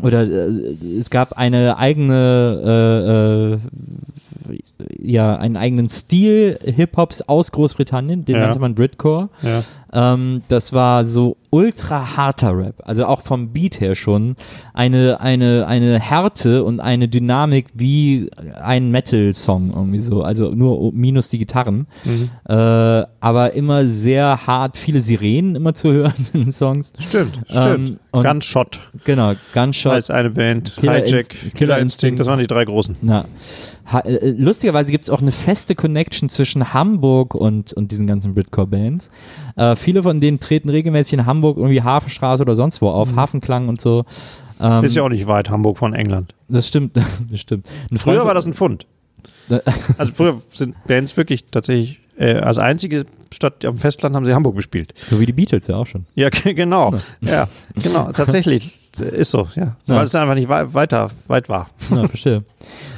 oder äh, es gab eine eigene, äh, äh, ja, einen eigenen Stil Hip-Hops aus Großbritannien, den Ja. nannte man Britcore. Ja. Ähm, das war so ultra harter Rap, also auch vom Beat her schon eine eine eine Härte und eine Dynamik wie ein Metal-Song irgendwie so, also nur minus die Gitarren, Mhm. äh, aber immer sehr hart, viele Sirenen immer zu hören in den Songs. Stimmt, Ähm, stimmt. Gunshot Genau, Gunshot. heißt eine Band. Killer Hijack, Inst- Killer, Killer Instinct, Instinct. das waren die drei großen. Ja. Ha äh, lustigerweise gibt es auch eine feste Connection zwischen Hamburg und, und diesen ganzen Britcore-Bands. Äh, viele von denen treten regelmäßig in Hamburg, irgendwie Hafenstraße oder sonst wo auf, Hafenklang und so. Ähm, Mhm. Ist ja auch nicht weit, Hamburg von England. Das stimmt, das stimmt. Früher war das ein Pfund. Also früher sind Bands wirklich tatsächlich, äh, als einzige Stadt am Festland haben sie Hamburg gespielt. So wie die Beatles ja auch schon. Ja, ge- genau. Ja, genau. Tatsächlich ist so, ja. Ja. Weil es einfach nicht wei- weiter, weit war. Ja, verstehe.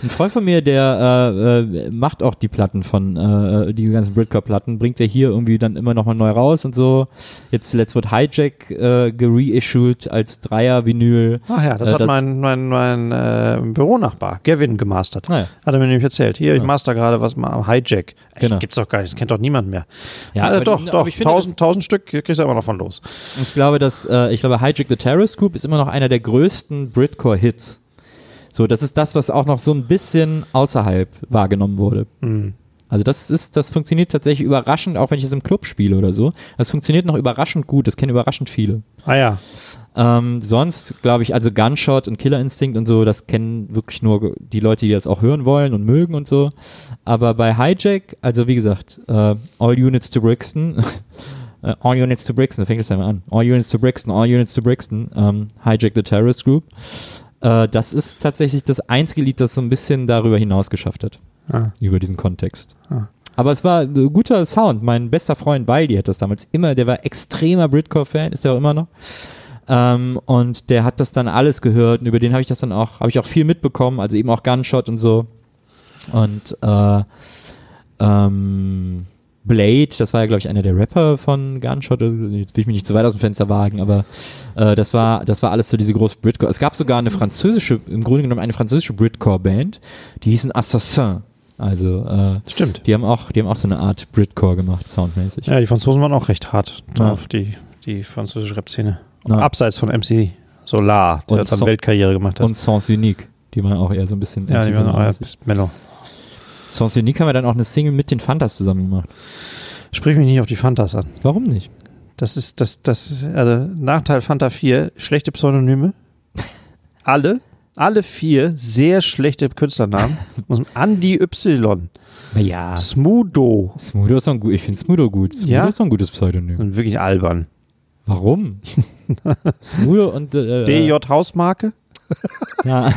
Ein Freund von mir, der äh, äh, macht auch die Platten von, äh, die ganzen Britcore-Platten, bringt er hier irgendwie dann immer nochmal neu raus und so. Jetzt zuletzt wird Hijack äh, gereissued als Dreier-Vinyl. Ach ja, das Äh, hat das- mein, mein, mein äh, Büronachbar, Gavin, gemastert. Naja. Hat er mir nämlich erzählt. Hier, ich Ja. master gerade was mal am Hijack. Ey, Genau. Gibt's doch gar nicht, das kennt doch niemand mehr. Ja, äh, aber doch, doch, aber ich finde, tausend, tausend Stück kriegst du immer noch von los. Ich glaube, dass äh, ich glaube, Hijack the Terrorist Group ist immer noch einer der größten Britcore-Hits. So, das ist das, was auch noch so ein bisschen außerhalb wahrgenommen wurde. Mhm. Also das ist, das funktioniert tatsächlich überraschend, auch wenn ich es im Club spiele oder so. Das funktioniert noch überraschend gut. Das kennen überraschend viele. Ah ja, Ähm, sonst glaube ich, also Gunshot und Killer Instinct und so, das kennen wirklich nur die Leute, die das auch hören wollen und mögen und so. Aber bei Hijack, also wie gesagt, äh, All Units to Brixton, äh, All Units to Brixton, da fängt es einmal an. All Units to Brixton, All Units to Brixton, ähm, Hijack the Terrorist Group. Äh, das ist tatsächlich das einzige Lied, das so ein bisschen darüber hinaus geschafft hat, Ah. über diesen Kontext. Ah. Aber es war ein guter Sound. Mein bester Freund Baldi hat das damals immer, der war extremer Britcore-Fan, ist er auch immer noch. Ähm, und der hat das dann alles gehört und über den habe ich das dann auch, habe ich auch viel mitbekommen, also eben auch Gunshot und so. Und äh, ähm, Blade, das war ja, glaube ich, einer der Rapper von Gunshot. Jetzt will ich mich nicht zu weit aus dem Fenster wagen, aber äh, das war, das war alles so diese große Britcore. Es gab sogar eine französische, im Grunde genommen eine französische Britcore-Band, die hießen Assassin. Also äh, Stimmt. die haben auch, die haben auch so eine Art Britcore gemacht, soundmäßig. Ja, die Franzosen waren auch recht hart Ja. drauf, die, die französische Rap-Szene. Ja. Abseits von MC Solar, der Und dann Weltkarriere gemacht hat. Und Sens Unique, die waren auch eher so ein bisschen ja, die waren auch ja, bis mellow. Sens Unique haben wir dann auch eine Single mit den Fantas zusammen gemacht. Sprich mich nicht auf die Fantas an. Warum nicht? Das ist, das, das, also Nachteil Fanta 4, schlechte Pseudonyme. Alle, alle vier sehr schlechte Künstlernamen. Andy Y, ja. Smudo, Smudo ist doch ein gut. Ich finde Smudo gut. Smudo Ja? ist doch ein gutes Pseudonym. sind wirklich albern. Warum? Smudo und äh, DJ Hausmarke. Ja,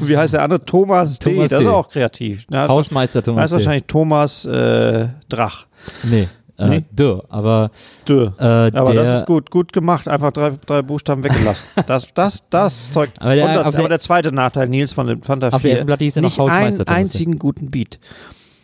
Und wie heißt der andere? Thomas, D. Thomas Das D. ist auch kreativ. Ja, das Hausmeister das Thomas. ist wahrscheinlich Thomas äh, Drach. Nee. Äh, Nee? Dürr, aber Dö. äh, Aber das ist gut, gut gemacht. Einfach drei, drei Buchstaben weggelassen. Das, das, das zeugt. Aber der- das, der- aber der zweite Nachteil, Nils von dem Fanta 4. Auf der ersten Platte hieß er noch nicht Hausmeister einen D. einzigen guten Beat.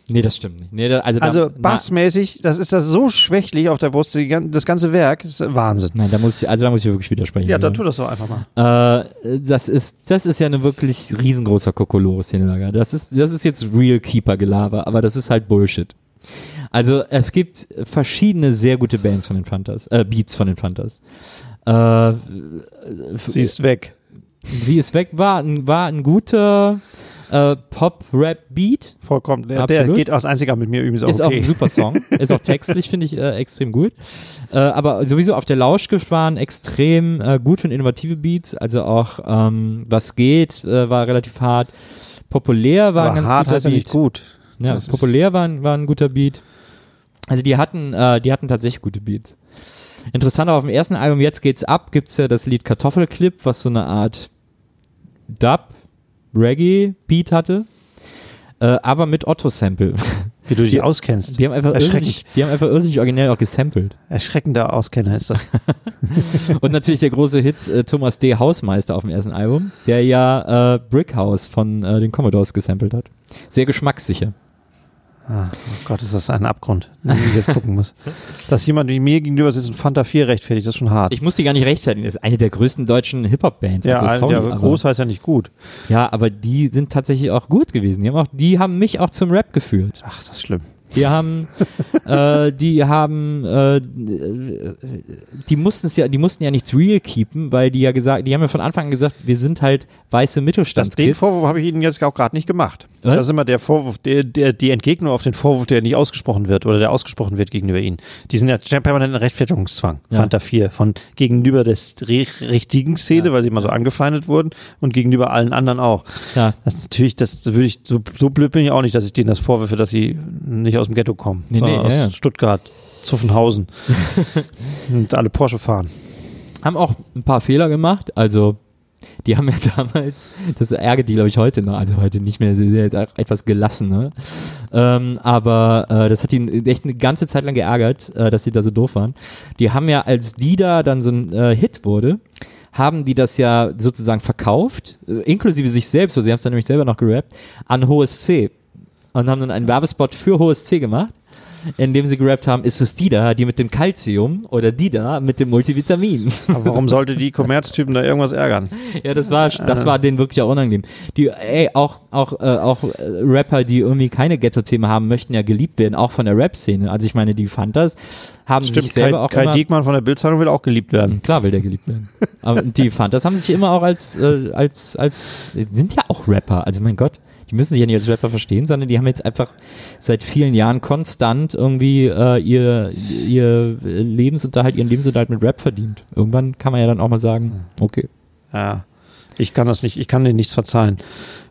Nee, das stimmt nicht. Nee, da, also da, Also na- bassmäßig, das ist das so schwächlich auf der Brust, die, das ganze Werk ist Wahnsinn. Nein, da muss ich, also da muss ich wirklich widersprechen. Ja, dann Julian. tu das doch einfach mal. Äh, das ist, das ist ja eine wirklich riesengroßer Kokolores-Szenelager. Das ist, das ist jetzt Real Keeper-Gelaber, aber das ist halt Bullshit. Also es gibt verschiedene sehr gute Bands von den Fantas, äh, Beats von den Fantas. Äh, Sie ist weg. Sie ist weg, war ein, war ein guter äh, Pop-Rap-Beat. Vollkommen. Der, der Absolut. geht als einziger mit mir übrigens auch Ist auch okay. ein super Song. ist auch textlich, finde ich, äh, extrem gut. Äh, aber sowieso auf der Lauschgift waren extrem äh, gut und innovative Beats. Also auch ähm, Was geht äh, war relativ hart. Populär war ein ganz hart guter heißt ja Beat. nicht gut. Ja, Das populär war, ein- war ein guter Beat. Also die hatten, äh, die hatten tatsächlich gute Beats. Interessant auch auf dem ersten Album, jetzt geht's ab, gibt's ja das Lied Kartoffelclip, was so eine Art Dub, Reggae-Beat hatte. Äh, aber mit Otto-Sample. Wie du dich Die- auskennst. Die haben einfach irrsinnig, die haben einfach irrsinnig originell auch gesampelt. Erschreckender Auskenner ist das. Und natürlich der große Hit äh, Thomas D. Hausmeister auf dem ersten Album, der ja äh, Brick House von äh, den Commodores gesampelt hat. Sehr geschmackssicher. Ah, oh Gott, ist das ein Abgrund, wie ich jetzt gucken muss. Dass jemand wie mir gegenüber sitzt und Fanta 4 rechtfertigt, das ist schon hart. Ich muss die gar nicht rechtfertigen. Das ist eine der größten deutschen Hip-Hop-Bands. ja, also, sorry, ja, groß heißt ja nicht gut. ja, aber die sind tatsächlich auch gut gewesen. Die haben, auch, die haben mich auch zum Rap geführt. Ach, ist das schlimm. Die haben, äh, die haben, äh, die mussten es ja, die mussten ja nichts real keepen, weil die ja gesagt, die haben ja von Anfang an gesagt, wir sind halt weiße Das, den Mittelstandskids. Vorwurf habe ich Ihnen jetzt auch gerade nicht gemacht. Was? Das ist immer der Vorwurf, der, der, die Entgegnung auf den Vorwurf, der nicht ausgesprochen wird oder der ausgesprochen wird gegenüber Ihnen. Die sind ja permanent in Rechtfertigungszwang. Ja. Fanta 4 von gegenüber der ri- richtigen Szene, Ja. weil sie immer so angefeindet wurden und gegenüber allen anderen auch. Ja, Das natürlich, das würde ich, so, so blöd bin ich auch nicht, dass ich denen das vorwürfe, dass sie nicht aus dem Ghetto kommen, Nee, sondern nee, aus ja. Stuttgart, Zuffenhausen und alle Porsche fahren. haben auch ein paar Fehler gemacht. Also, die haben ja damals, das ärgert die, glaube ich, heute noch, also heute nicht mehr, sie sind auch etwas gelassen, ne? Ähm, aber äh, das hat ihn echt eine ganze Zeit lang geärgert, äh, dass sie da so doof waren. Die haben ja, als die da dann so ein äh, Hit wurde, haben die das ja sozusagen verkauft, äh, inklusive sich selbst, weil sie haben es dann nämlich selber noch gerappt, an HSC. Und haben dann einen Werbespot für HSC gemacht in dem sie gerappt haben, ist es die da, die mit dem Calcium oder die da mit dem Multivitamin. Aber warum sollte die Kommerztypen da irgendwas ärgern? Ja, das war, das war denen wirklich auch unangenehm. Die, ey, auch, auch, äh, auch äh, Rapper, die irgendwie keine Ghetto-Themen haben, möchten ja geliebt werden, auch von der Rap-Szene. Also ich meine, die Fantas haben sich Stimmt, selber Kai, auch Kai immer, Diekmann von der Bildzeitung will auch geliebt werden. Klar will der geliebt werden. Aber die Fantas haben sich immer auch als, äh, als, als, sind ja auch Rapper. Also mein Gott, die müssen sich ja nicht als Rapper verstehen, sondern die haben jetzt einfach seit vielen Jahren konstant irgendwie äh, ihr, ihr Lebensunterhalt, ihren Lebensunterhalt mit Rap verdient. Irgendwann kann man ja dann auch mal sagen, okay. Ja. Ich kann das nicht, ich kann denen nichts verzeihen.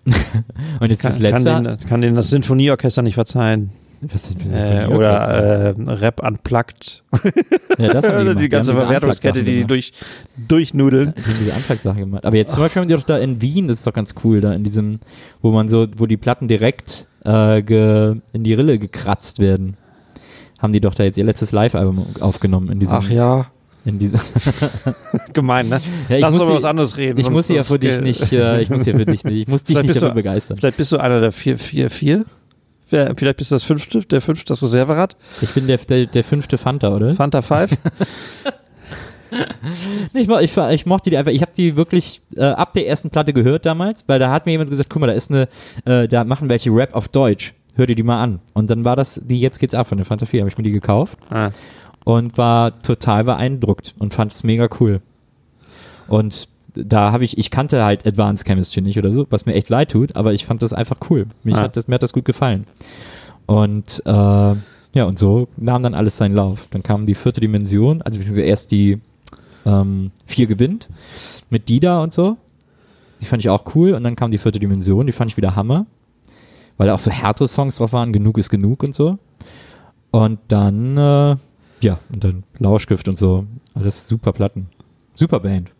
Und jetzt Kann, das letzte. kann, denen, kann denen das Sinfonieorchester nicht verzeihen. Sind Äh, oder äh, Rap unplugged. ja, das haben die, Oder gemacht. die ganze diese Verwertungskette, die die durch, durchnudeln. gemacht. Die haben diese Antragssache gemacht. Aber jetzt zum Beispiel haben die doch da in Wien, das ist doch ganz cool, da in diesem, wo man so, wo die Platten direkt äh, ge, in die Rille gekratzt werden. Haben die doch da jetzt ihr letztes Live-Album aufgenommen in diesem. Ach ja, In diesem gemein, ne? ja, ich Lass uns sie- was anderes reden. Ich muss sie ja für dich nicht, äh, ich muss ja für dich nicht, ich muss dich nicht dafür du- begeistern. Vielleicht bist du einer der vier, vier, vier. Wer- Vielleicht bist du das fünfte, der fünfte, das Reserverad. Ich bin der, der, der fünfte Fanta, oder? Fanta 5. Nee, ich, mo- ich, ich mochte die einfach, ich habe die wirklich äh, ab der ersten Platte gehört damals, weil da hat mir jemand gesagt, guck mal, da ist eine, äh, da machen welche Rap auf Deutsch. Hör dir die mal an. Und dann war das, die Jetzt geht's ab von der Fanta 4, habe ich mir die gekauft Ah. und war total beeindruckt und fand es mega cool. Und da habe ich, ich kannte halt Advanced Chemistry nicht oder so, was mir echt leid tut, aber ich fand das einfach cool. Mich Ah. hat das, mir hat das gut gefallen. Und äh, ja, und so nahm dann alles seinen Lauf. Dann kam die vierte Dimension, also beziehungsweise erst die ähm, vier gewinnt mit Dida und so. Die fand ich auch cool. Und dann kam die vierte Dimension, die fand ich wieder Hammer. Weil da auch so härtere Songs drauf waren, genug ist genug und so. Und dann, äh, ja, und dann Lauschgift und so. Alles super Platten. Super Band.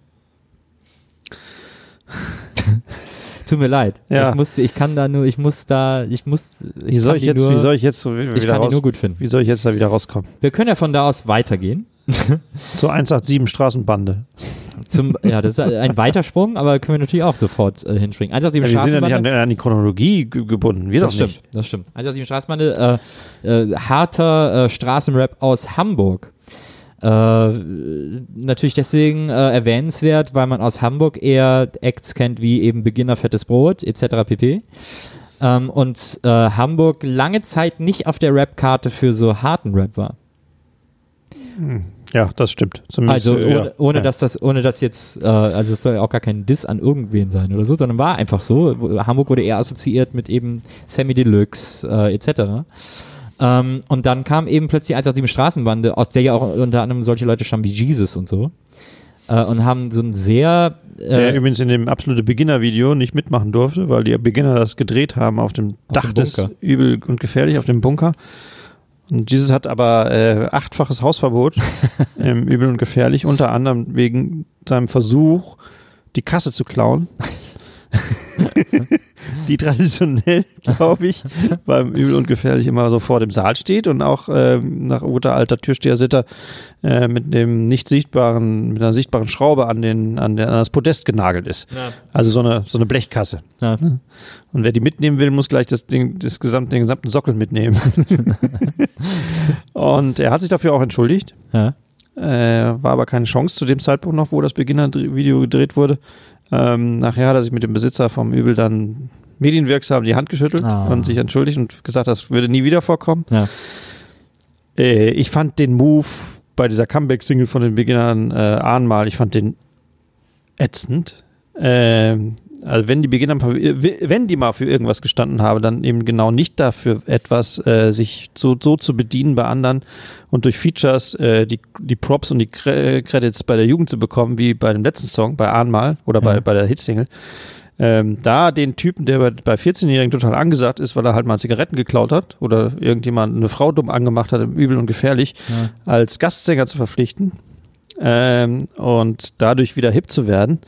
Tut mir leid. Ja. Ich muss, ich kann da nur, ich muss da, ich muss, ich Wie soll ich die jetzt, nur, wie soll ich jetzt so wieder ich kann die raus, nur gut finden. wie soll ich jetzt da wieder rauskommen? Wir können ja von da aus weitergehen. Zur 187 Straßenbande. Zum, ja, das ist ein Weitersprung, aber können wir natürlich auch sofort äh, hinspringen. 187 Ja, wir sind ja nicht an, an die Chronologie ge- gebunden. Wir Das doch stimmt, nicht. das stimmt. 187 Straßenbahn, äh, äh, harter äh, Straßenrap aus Hamburg. Äh, natürlich deswegen äh, erwähnenswert, weil man aus Hamburg eher Acts kennt wie eben Beginner Fettes Brot etc. pp. Ähm, und äh, Hamburg lange Zeit nicht auf der Rap-Karte für so harten Rap war. Ja, das stimmt. Zumindest, Also äh, ja. ohne, ohne ja. dass das, ohne dass jetzt, äh, also es soll ja auch gar kein Diss an irgendwen sein oder so, sondern war einfach so. Hamburg wurde eher assoziiert mit eben Sammy Deluxe äh, etc. Ähm, und dann kam eben plötzlich die 187 Straßenbande, aus der ja auch unter anderem solche Leute stammen wie Jesus und so. Äh, und haben so ein sehr Der äh, übrigens in dem absolute Beginner-Video nicht mitmachen durfte, weil die Beginner das gedreht haben auf dem Auf Dach dem des. Übel und Gefährlich, auf dem Bunker. Und dieses hat aber äh, achtfaches Hausverbot im Übel und Gefährlich, unter anderem wegen seinem Versuch, die Kasse zu klauen. die traditionell, glaube ich, beim Übel und Gefährlich immer so vor dem Saal steht und auch ähm, nach guter alter Türsteher-Sitter äh, mit dem nicht sichtbaren, mit einer sichtbaren Schraube an, den, an, der, an das Podest genagelt ist. Also so eine, so eine Blechkasse. ja, Und wer die mitnehmen will, muss gleich das Ding, das gesamte, den gesamten Sockel mitnehmen. und er hat sich dafür auch entschuldigt. ja, Äh, war aber keine Chance zu dem Zeitpunkt noch, wo das Beginner-Video gedreht wurde. Ähm, nachher hat er sich mit dem Besitzer vom Übel dann medienwirksam die Hand geschüttelt Ah. und sich entschuldigt und gesagt, das würde nie wieder vorkommen. ja. Äh, ich fand den Move bei dieser Comeback-Single von den Beginnern äh, Ahnmal, ich fand den ätzend. Ähm, also wenn die Beginner, wenn die mal für irgendwas gestanden haben, dann eben genau nicht dafür etwas, äh, sich so, so zu bedienen bei anderen und durch Features äh, die, die Props und die Cre Credits bei der Jugend zu bekommen, wie bei dem letzten Song, bei Ahnmal oder bei, Ja. bei der Hitsingle. Ähm, da den Typen, der bei, bei 14-Jährigen total angesagt ist, weil er halt mal Zigaretten geklaut hat oder irgendjemand eine Frau dumm angemacht hat, im Übel und gefährlich, Ja. als Gastsänger zu verpflichten ähm, und dadurch wieder hip zu werden.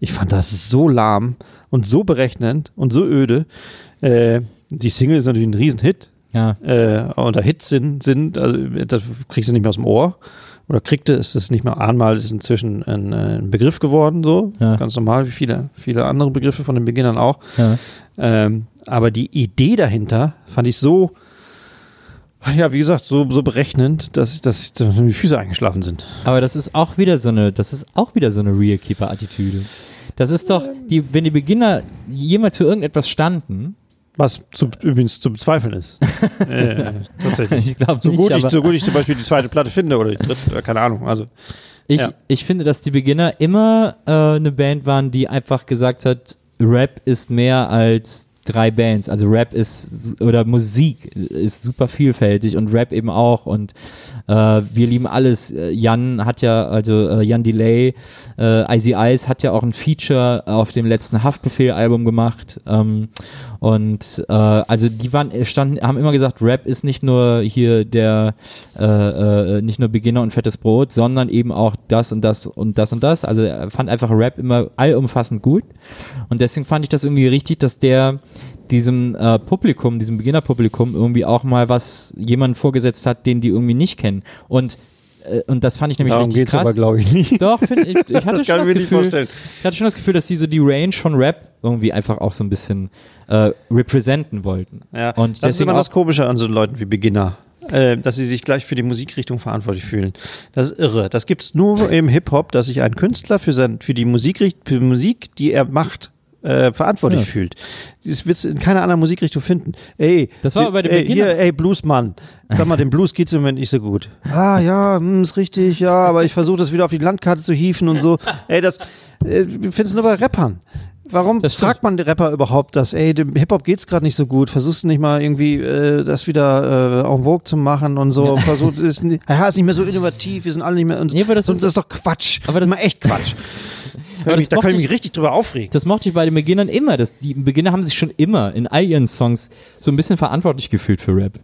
Ich fand das so lahm und so berechnend und so öde. Äh, die Single ist natürlich ein Riesenhit. ja. Äh, und da Hits sind, sind, also das kriegst du nicht mehr aus dem Ohr. Oder kriegte, ist es nicht mehr einmal, ist inzwischen ein, äh, ein Begriff geworden, so. Ja. Ganz normal, wie viele, viele andere Begriffe von den Beginnern auch. ja. Ähm, aber die Idee dahinter fand ich so, ja, wie gesagt, so, so berechnend, dass, dass, dass die Füße eingeschlafen sind. Aber das ist auch wieder so eine, das ist auch wieder so eine Real Keeper Attitüde. Das ist doch, die, wenn die Beginner jemals für irgendetwas standen, Was zu, übrigens zu bezweifeln ist. äh, tatsächlich. ich glaube So nicht, gut, ich, so gut ich zum Beispiel die zweite Platte finde oder die dritte, keine Ahnung. Also, ich, ja. ich finde, dass die Beginner immer äh, eine Band waren, die einfach gesagt hat, Rap ist mehr als drei Bands. Also Rap ist oder Musik ist super vielfältig und Rap eben auch und äh, wir lieben alles. Äh, Jan hat ja, also äh, Jan Delay, äh, Icy Ice hat ja auch ein Feature auf dem letzten Haftbefehl-Album gemacht ähm, und äh, also die waren standen, haben immer gesagt, Rap ist nicht nur hier der äh, äh, nicht nur Beginner und fettes Brot, sondern eben auch das und das und das und das. Also er fand einfach Rap immer allumfassend gut und deswegen fand ich das irgendwie richtig, dass der diesem äh, Publikum, diesem Beginnerpublikum irgendwie auch mal was jemanden vorgesetzt hat, den die irgendwie nicht kennen. Und äh, und das fand ich nämlich darum richtig geht es krass. aber, glaube ich, nicht. Doch, find, ich, ich hatte das schon das Gefühl, ich hatte schon das Gefühl, dass die so die Range von Rap irgendwie einfach auch so ein bisschen äh, representen wollten. Ja, Und das ist immer das Komische an so Leuten wie Beginner. äh, dass sie sich gleich für die Musikrichtung verantwortlich fühlen. Das ist irre. Das gibt's nur im Hip-Hop, dass sich ein Künstler für, sein, für die Musikricht für Musik, die er macht, äh, verantwortlich Ja. fühlt. Das wird in keiner anderen Musikrichtung finden. Ey, Das war bei den ey, hier, ey, Bluesmann. Sag mal, dem Blues geht's im Moment nicht so gut. Ah, ja, hm, ist richtig, ja, aber ich versuche das wieder auf die Landkarte zu hieven und so. Ey, das äh, findest du nur bei Rappern. Warum fragt man den Rapper überhaupt das? Ey, dem Hip-Hop geht's gerade nicht so gut. Versuchst du nicht mal irgendwie äh, das wieder äh, en vogue zu machen und so. Versucht, ist, nicht- ja, ist nicht mehr so innovativ, wir sind alle nicht mehr. Und, Nee, aber das so, ist- das ist doch Quatsch. Aber das- Immer echt Quatsch. Kann mich, da kann ich mich richtig drüber aufregen. Das mochte ich bei den Beginnern immer. Das, die Beginner haben sich schon immer in all ihren Songs so ein bisschen verantwortlich gefühlt für Rap.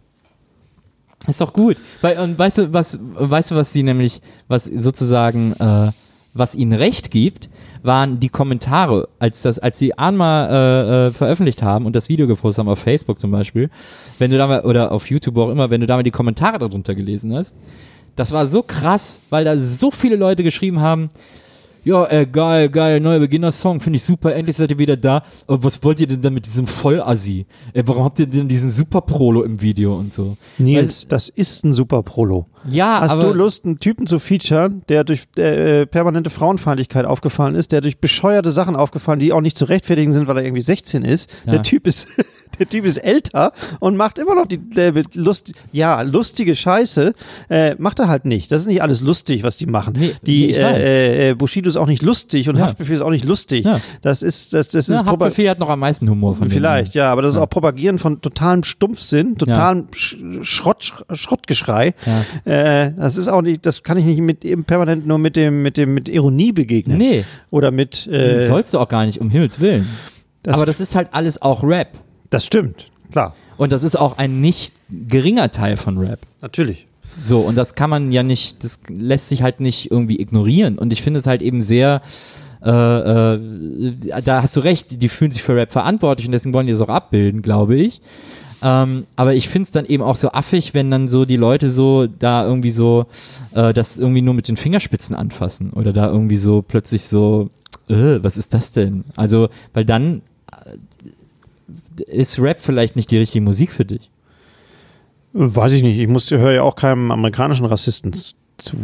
Ist doch gut. Weil, und weißt du, was, weißt du, was sie nämlich, was sozusagen, äh, was ihnen recht gibt, waren die Kommentare, als das, als sie Anma äh, äh, veröffentlicht haben und das Video gepostet haben auf Facebook zum Beispiel, wenn du da mal, oder auf YouTube auch immer, wenn du da mal die Kommentare darunter gelesen hast, das war so krass, weil da so viele Leute geschrieben haben, ja, äh, geil, geil, neuer Beginner-Song, finde ich super, endlich seid ihr wieder da. Aber was wollt ihr denn dann mit diesem Vollassi? Äh, warum habt ihr denn diesen Super-Prolo im Video und so? Nils, das ist ein super Prolo. Ja, Hast aber du Lust, einen Typen zu featuren, der durch äh, permanente Frauenfeindlichkeit aufgefallen ist, der durch bescheuerte Sachen aufgefallen, die auch nicht zu rechtfertigen sind, weil er irgendwie 16 ist? Ja. Der Typ ist der Typ ist älter und macht immer noch die äh, Lust, ja, lustige Scheiße. Äh, macht er halt nicht. Das ist nicht alles lustig, was die machen. Nee, die äh, äh, Bushido ist auch nicht lustig und Ja. Haftbefehl ist auch nicht lustig. Ja. Das ist das das ja, ist Propa- Haftbefehl hat noch am meisten Humor von. Vielleicht, ja, aber das ist Ja. auch Propagieren von totalem Stumpfsinn, totalem Sch Schrott, Sch Schrottgeschrei. Ja. Äh, das ist auch nicht, das kann ich nicht mit permanent nur mit dem, mit dem, mit Ironie begegnen. Nee, Oder mit äh, sollst du auch gar nicht, um Himmels Willen. das, aber das ist halt alles auch Rap. Das stimmt, klar, Und das ist auch ein nicht geringer Teil von Rap. natürlich. So, und das kann man ja nicht, das lässt sich halt nicht irgendwie ignorieren. Und ich finde es halt eben sehr, äh, äh, da hast du recht, die fühlen sich für Rap verantwortlich und deswegen wollen die das auch abbilden, glaube ich. Ähm, aber ich finde es dann eben auch so affig, wenn dann so die Leute so da irgendwie so äh, das irgendwie nur mit den Fingerspitzen anfassen oder da irgendwie so plötzlich so, äh, was ist das denn? Also, weil dann ist Rap vielleicht nicht die richtige Musik für dich. Weiß ich nicht, ich muss, höre ja auch keinem amerikanischen Rassisten zu.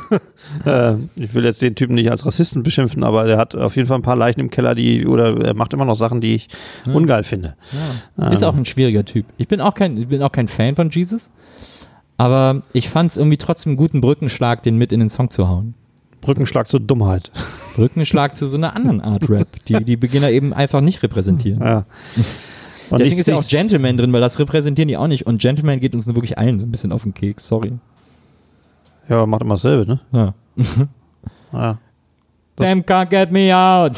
äh, ich will jetzt den Typen nicht als Rassisten beschimpfen, aber der hat auf jeden Fall ein paar Leichen im Keller, die, oder er macht immer noch Sachen, die ich Ja. ungeil finde. Ist Ähm, auch ein schwieriger Typ. Ich bin auch kein, ich bin auch kein Fan von Jesus, aber ich fand es irgendwie trotzdem einen guten Brückenschlag, den mit in den Song zu hauen. Brückenschlag zur Dummheit. Brückenschlag zu so einer anderen Art Rap, die die Beginner eben einfach nicht repräsentieren. Ja. Und Deswegen ist ja auch Gentleman drin, weil das repräsentieren die auch nicht. Und Gentleman geht uns wirklich allen so ein bisschen auf den Keks, sorry. Ja, macht immer dasselbe, ne? Ja. Ja. Das- Damn can't get me out.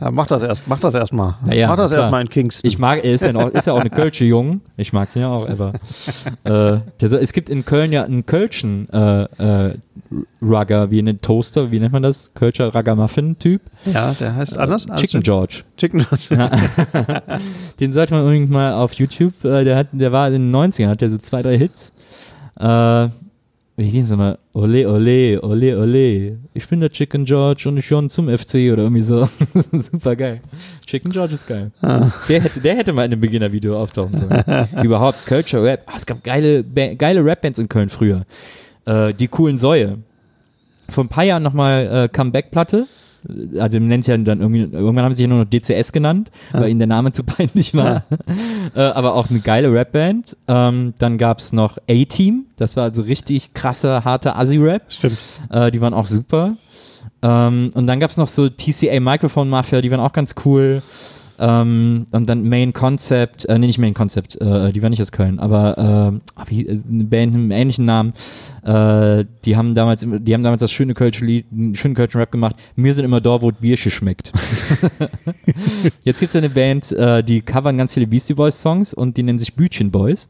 Ja mach das erst, mach das erst mal. Ja, ja, mach das klar. erst mal in Kingston. Ich mag, er ist ja, auch, ist ja auch eine Kölsche Jung. Ich mag den ja auch, aber äh, der, es gibt in Köln ja einen Kölschen äh, äh, Rugger, wie einen Toaster, wie nennt man das? Kölscher Rugger-Muffin-Typ. ja, der heißt anders. als- Chicken George. Chicken Den sollte man unbedingt mal auf YouTube, äh, der, hat, der war in den 90ern, hat der so zwei, drei Hits. Äh, wie gehen sie mal? Ole, ole, ole, ole. Ich bin der Chicken George und ich schon zum FC oder irgendwie so. Super geil. Chicken George ist geil. Der, hätte, der hätte mal in einem Beginner-Video auftauchen sollen. Überhaupt, Culture Rap. Ah, es gab geile, geile Rap-Bands in Köln früher. Äh, die coolen Säue. Vor ein paar Jahren nochmal äh, Comeback-Platte. Also nennen es ja dann irgendwie, irgendwann haben sie sich ja nur noch DCS genannt, weil ihnen der Name zu peinlich war. äh, aber auch eine geile Rapband. Ähm, dann gab's noch A-Team, das war also richtig krasser, harter Assi-Rap. Stimmt. Äh, die waren auch super. Ähm, und dann gab's noch so TCA Microphone Mafia, die waren auch ganz cool. Ähm, und dann Main Concept, äh, nee, nicht Main Concept, äh, die war nicht aus Köln, aber äh, ah, wie, äh, eine Band mit einem ähnlichen Namen. Äh, die haben damals, die haben damals das schöne Kölsche Lied, einen schönen Kölschen Rap gemacht. Mir sind immer da, wo Biersche schmeckt. Jetzt gibt's ja eine Band, äh, die covern ganz viele Beastie Boys Songs und die nennen sich Bütchen Boys.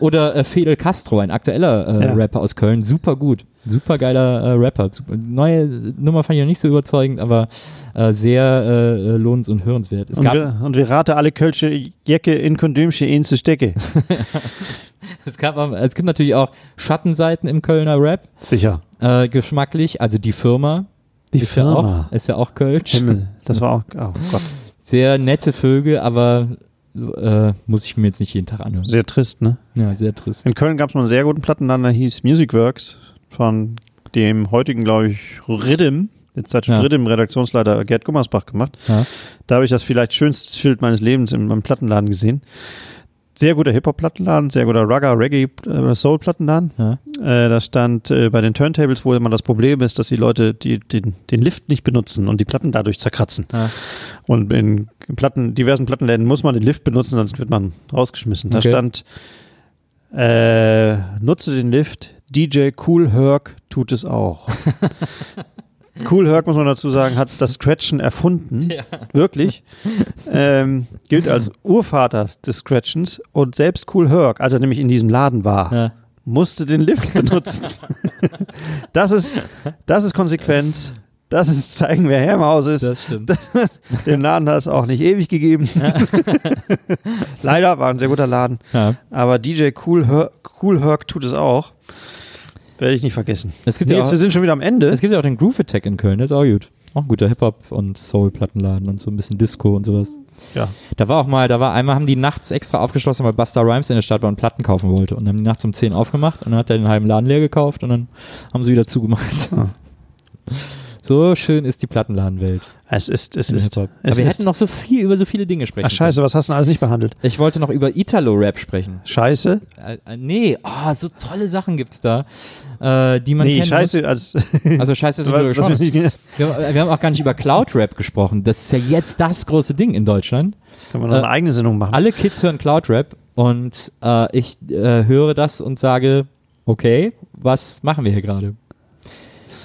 Oder äh, Fidel Castro, ein aktueller äh, Ja. Rapper aus Köln, super gut, super geiler äh, Rapper. Super, neue Nummer fand ich noch nicht so überzeugend, aber äh, sehr äh, lohnens- und hörenswert. Es Und gab, wir, und wir raten alle Kölsche Jacke in Kondümchen in zu stecken. es gab, es gibt natürlich auch Schattenseiten im Kölner Rap, Sicher. äh, geschmacklich. Also die Firma Die ist ja auch, ist ja auch Kölsch. Himmel. Das war auch, oh Gott. Sehr nette Vögel, aber äh, muss ich mir jetzt nicht jeden Tag anhören. Sehr trist, ne? Ja, sehr trist. In Köln gab es mal einen sehr guten Plattenladen, der hieß Musicworks von dem heutigen, glaube ich, Riddim, den Zeitschrift Ja. Riddim, Redaktionsleiter Gerd Gummersbach gemacht. Ja. Da habe ich das vielleicht schönste Schild meines Lebens in meinem Plattenladen gesehen. Sehr guter Hip-Hop-Plattenladen, sehr guter Rugger, Reggae, äh, Soul-Plattenladen. Ja. Äh, da stand äh, bei den Turntables, wo immer das Problem ist, dass die Leute die, den, den Lift nicht benutzen und die Platten dadurch zerkratzen. Und in Platten, diversen Plattenläden muss man den Lift benutzen, sonst wird man rausgeschmissen. Da Okay. stand, äh, nutze den Lift, DJ Cool Herc tut es auch. cool Herc, muss man dazu sagen, hat das Scratchen erfunden. Wirklich. Ähm, gilt als Urvater des Scratchens und selbst Cool Herc, als er nämlich in diesem Laden war, Ja. musste den Lift benutzen. das ist, das ist Konsequenz. Das ist zeigen, wer Herr im Haus ist. Das stimmt. Den Laden hat es auch nicht ewig gegeben. Leider war ein sehr guter Laden. Ja. Aber DJ Cool, Her cool Herc tut es auch. Werde ich nicht vergessen. Es gibt Nee, ja jetzt, auch- wir sind schon wieder am Ende. Es gibt ja auch den Groove Attack in Köln, der ist auch gut. Auch ein guter Hip-Hop und Soul-Plattenladen und so ein bisschen Disco und sowas. Ja. Da war auch mal, da war einmal, haben die nachts extra aufgeschlossen, weil Buster Rhymes in der Stadt war und Platten kaufen wollte. Und haben die nachts um 10 aufgemacht und dann hat er den halben Laden leer gekauft und dann haben sie wieder zugemacht. Ah. So schön ist die Plattenladenwelt. Es ist, es ist. Es Aber wir ist. hätten noch so viel über so viele Dinge sprechen Ach scheiße, was hast du denn alles nicht behandelt? können. Ich wollte noch über Italo-Rap sprechen. Scheiße? Äh, äh, nee, oh, so tolle Sachen gibt's da, äh, die man Nee, scheiße, als Muss. Also scheiße, was wir gesprochen. Wir, wir haben auch gar nicht über Cloud-Rap gesprochen. Das ist ja jetzt das große Ding in Deutschland. können wir noch eine Äh, eigene Sendung machen. Alle Kids hören Cloud-Rap und äh, ich äh, höre das und sage, okay, was machen wir hier gerade?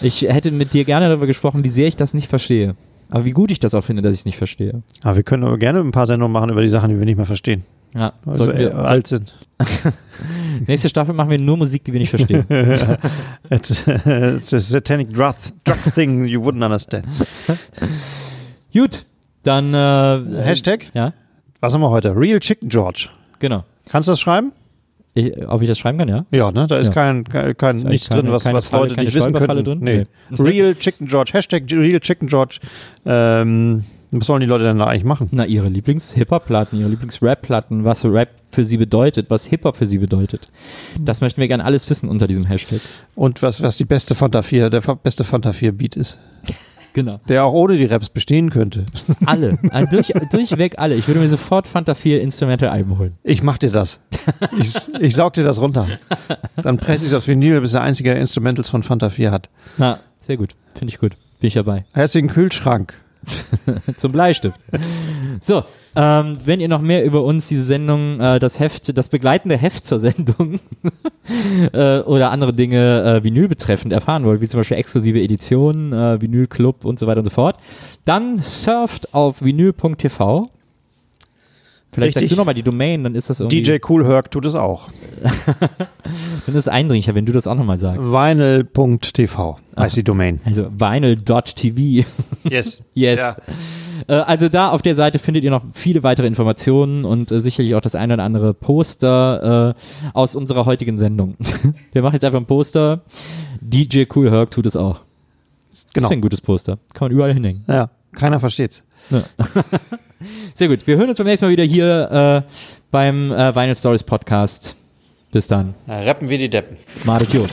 Ich hätte mit dir gerne darüber gesprochen, wie sehr ich das nicht verstehe. Aber wie gut ich das auch finde, dass ich es nicht verstehe. Aber wir können aber gerne ein paar Sendungen machen über die Sachen, die wir nicht mehr verstehen. Ja, Also sollten wir, äh, alt sind. nächste Staffel machen wir nur Musik, die wir nicht verstehen. It's, it's a satanic drug, drug thing you wouldn't understand. Gut, dann äh, Hashtag? Ja, Was haben wir heute? Real Chicken George. genau. Kannst du das schreiben? Ich, ob ich das schreiben kann, ja? Ja, ne? Da ist Ja. kein, kein, kein Ist nichts keine- drin, was, was Falle, Leute nicht wissen können. drin? Nee. Real Chicken George. Hashtag Real Chicken George. Ähm, was sollen die Leute denn da eigentlich machen? Na, ihre Lieblings-Hip-Hop-Platten, ihre Lieblings-Rap-Platten, was Rap für sie bedeutet, was Hip-Hop für sie bedeutet. Das möchten wir gerne alles wissen unter diesem Hashtag. Und was, was die beste Fanta 4, der beste Fanta 4 Beat ist. Genau. Der auch ohne die Raps bestehen könnte. Alle. Äh, durch, durchweg alle. Ich würde mir sofort Fanta 4 Instrumental-Alben holen. Ich mach dir das. Ich, ich saug dir das runter. Dann presse ich es aufs Vinyl, bis der einzige Instrumentals von Fanta 4 hat. Na, sehr gut. Finde ich gut. Bin ich dabei. Herzlichen Kühlschrank. Zum Bleistift. So, ähm, wenn ihr noch mehr über uns, diese Sendung, äh, das Heft, das begleitende Heft zur Sendung äh, oder andere Dinge äh, Vinyl betreffend erfahren wollt, wie zum Beispiel exklusive Editionen, äh, Vinylclub und so weiter und so fort, dann surft auf vinyl.tv. Vielleicht Richtig. sagst du nochmal die Domain, dann ist das irgendwie, DJ Cool Herc tut es auch. dann ist es eindringlicher, wenn du das auch nochmal sagst. Vinyl.tv heißt die Domain. Also vinyl.tv. Yes. Yes. Ja. Äh, also da auf der Seite findet ihr noch viele weitere Informationen und äh, sicherlich auch das eine oder andere Poster äh, aus unserer heutigen Sendung. Wir machen jetzt einfach ein Poster. DJ Cool Herc tut es auch. Genau. Das ist ein gutes Poster. Kann man überall hinhängen. Ja, keiner versteht's. Sehr gut. Wir hören uns beim nächsten Mal wieder hier äh, beim äh, Vinyl Stories Podcast. Bis dann. Na, rappen wir die Deppen. Jod.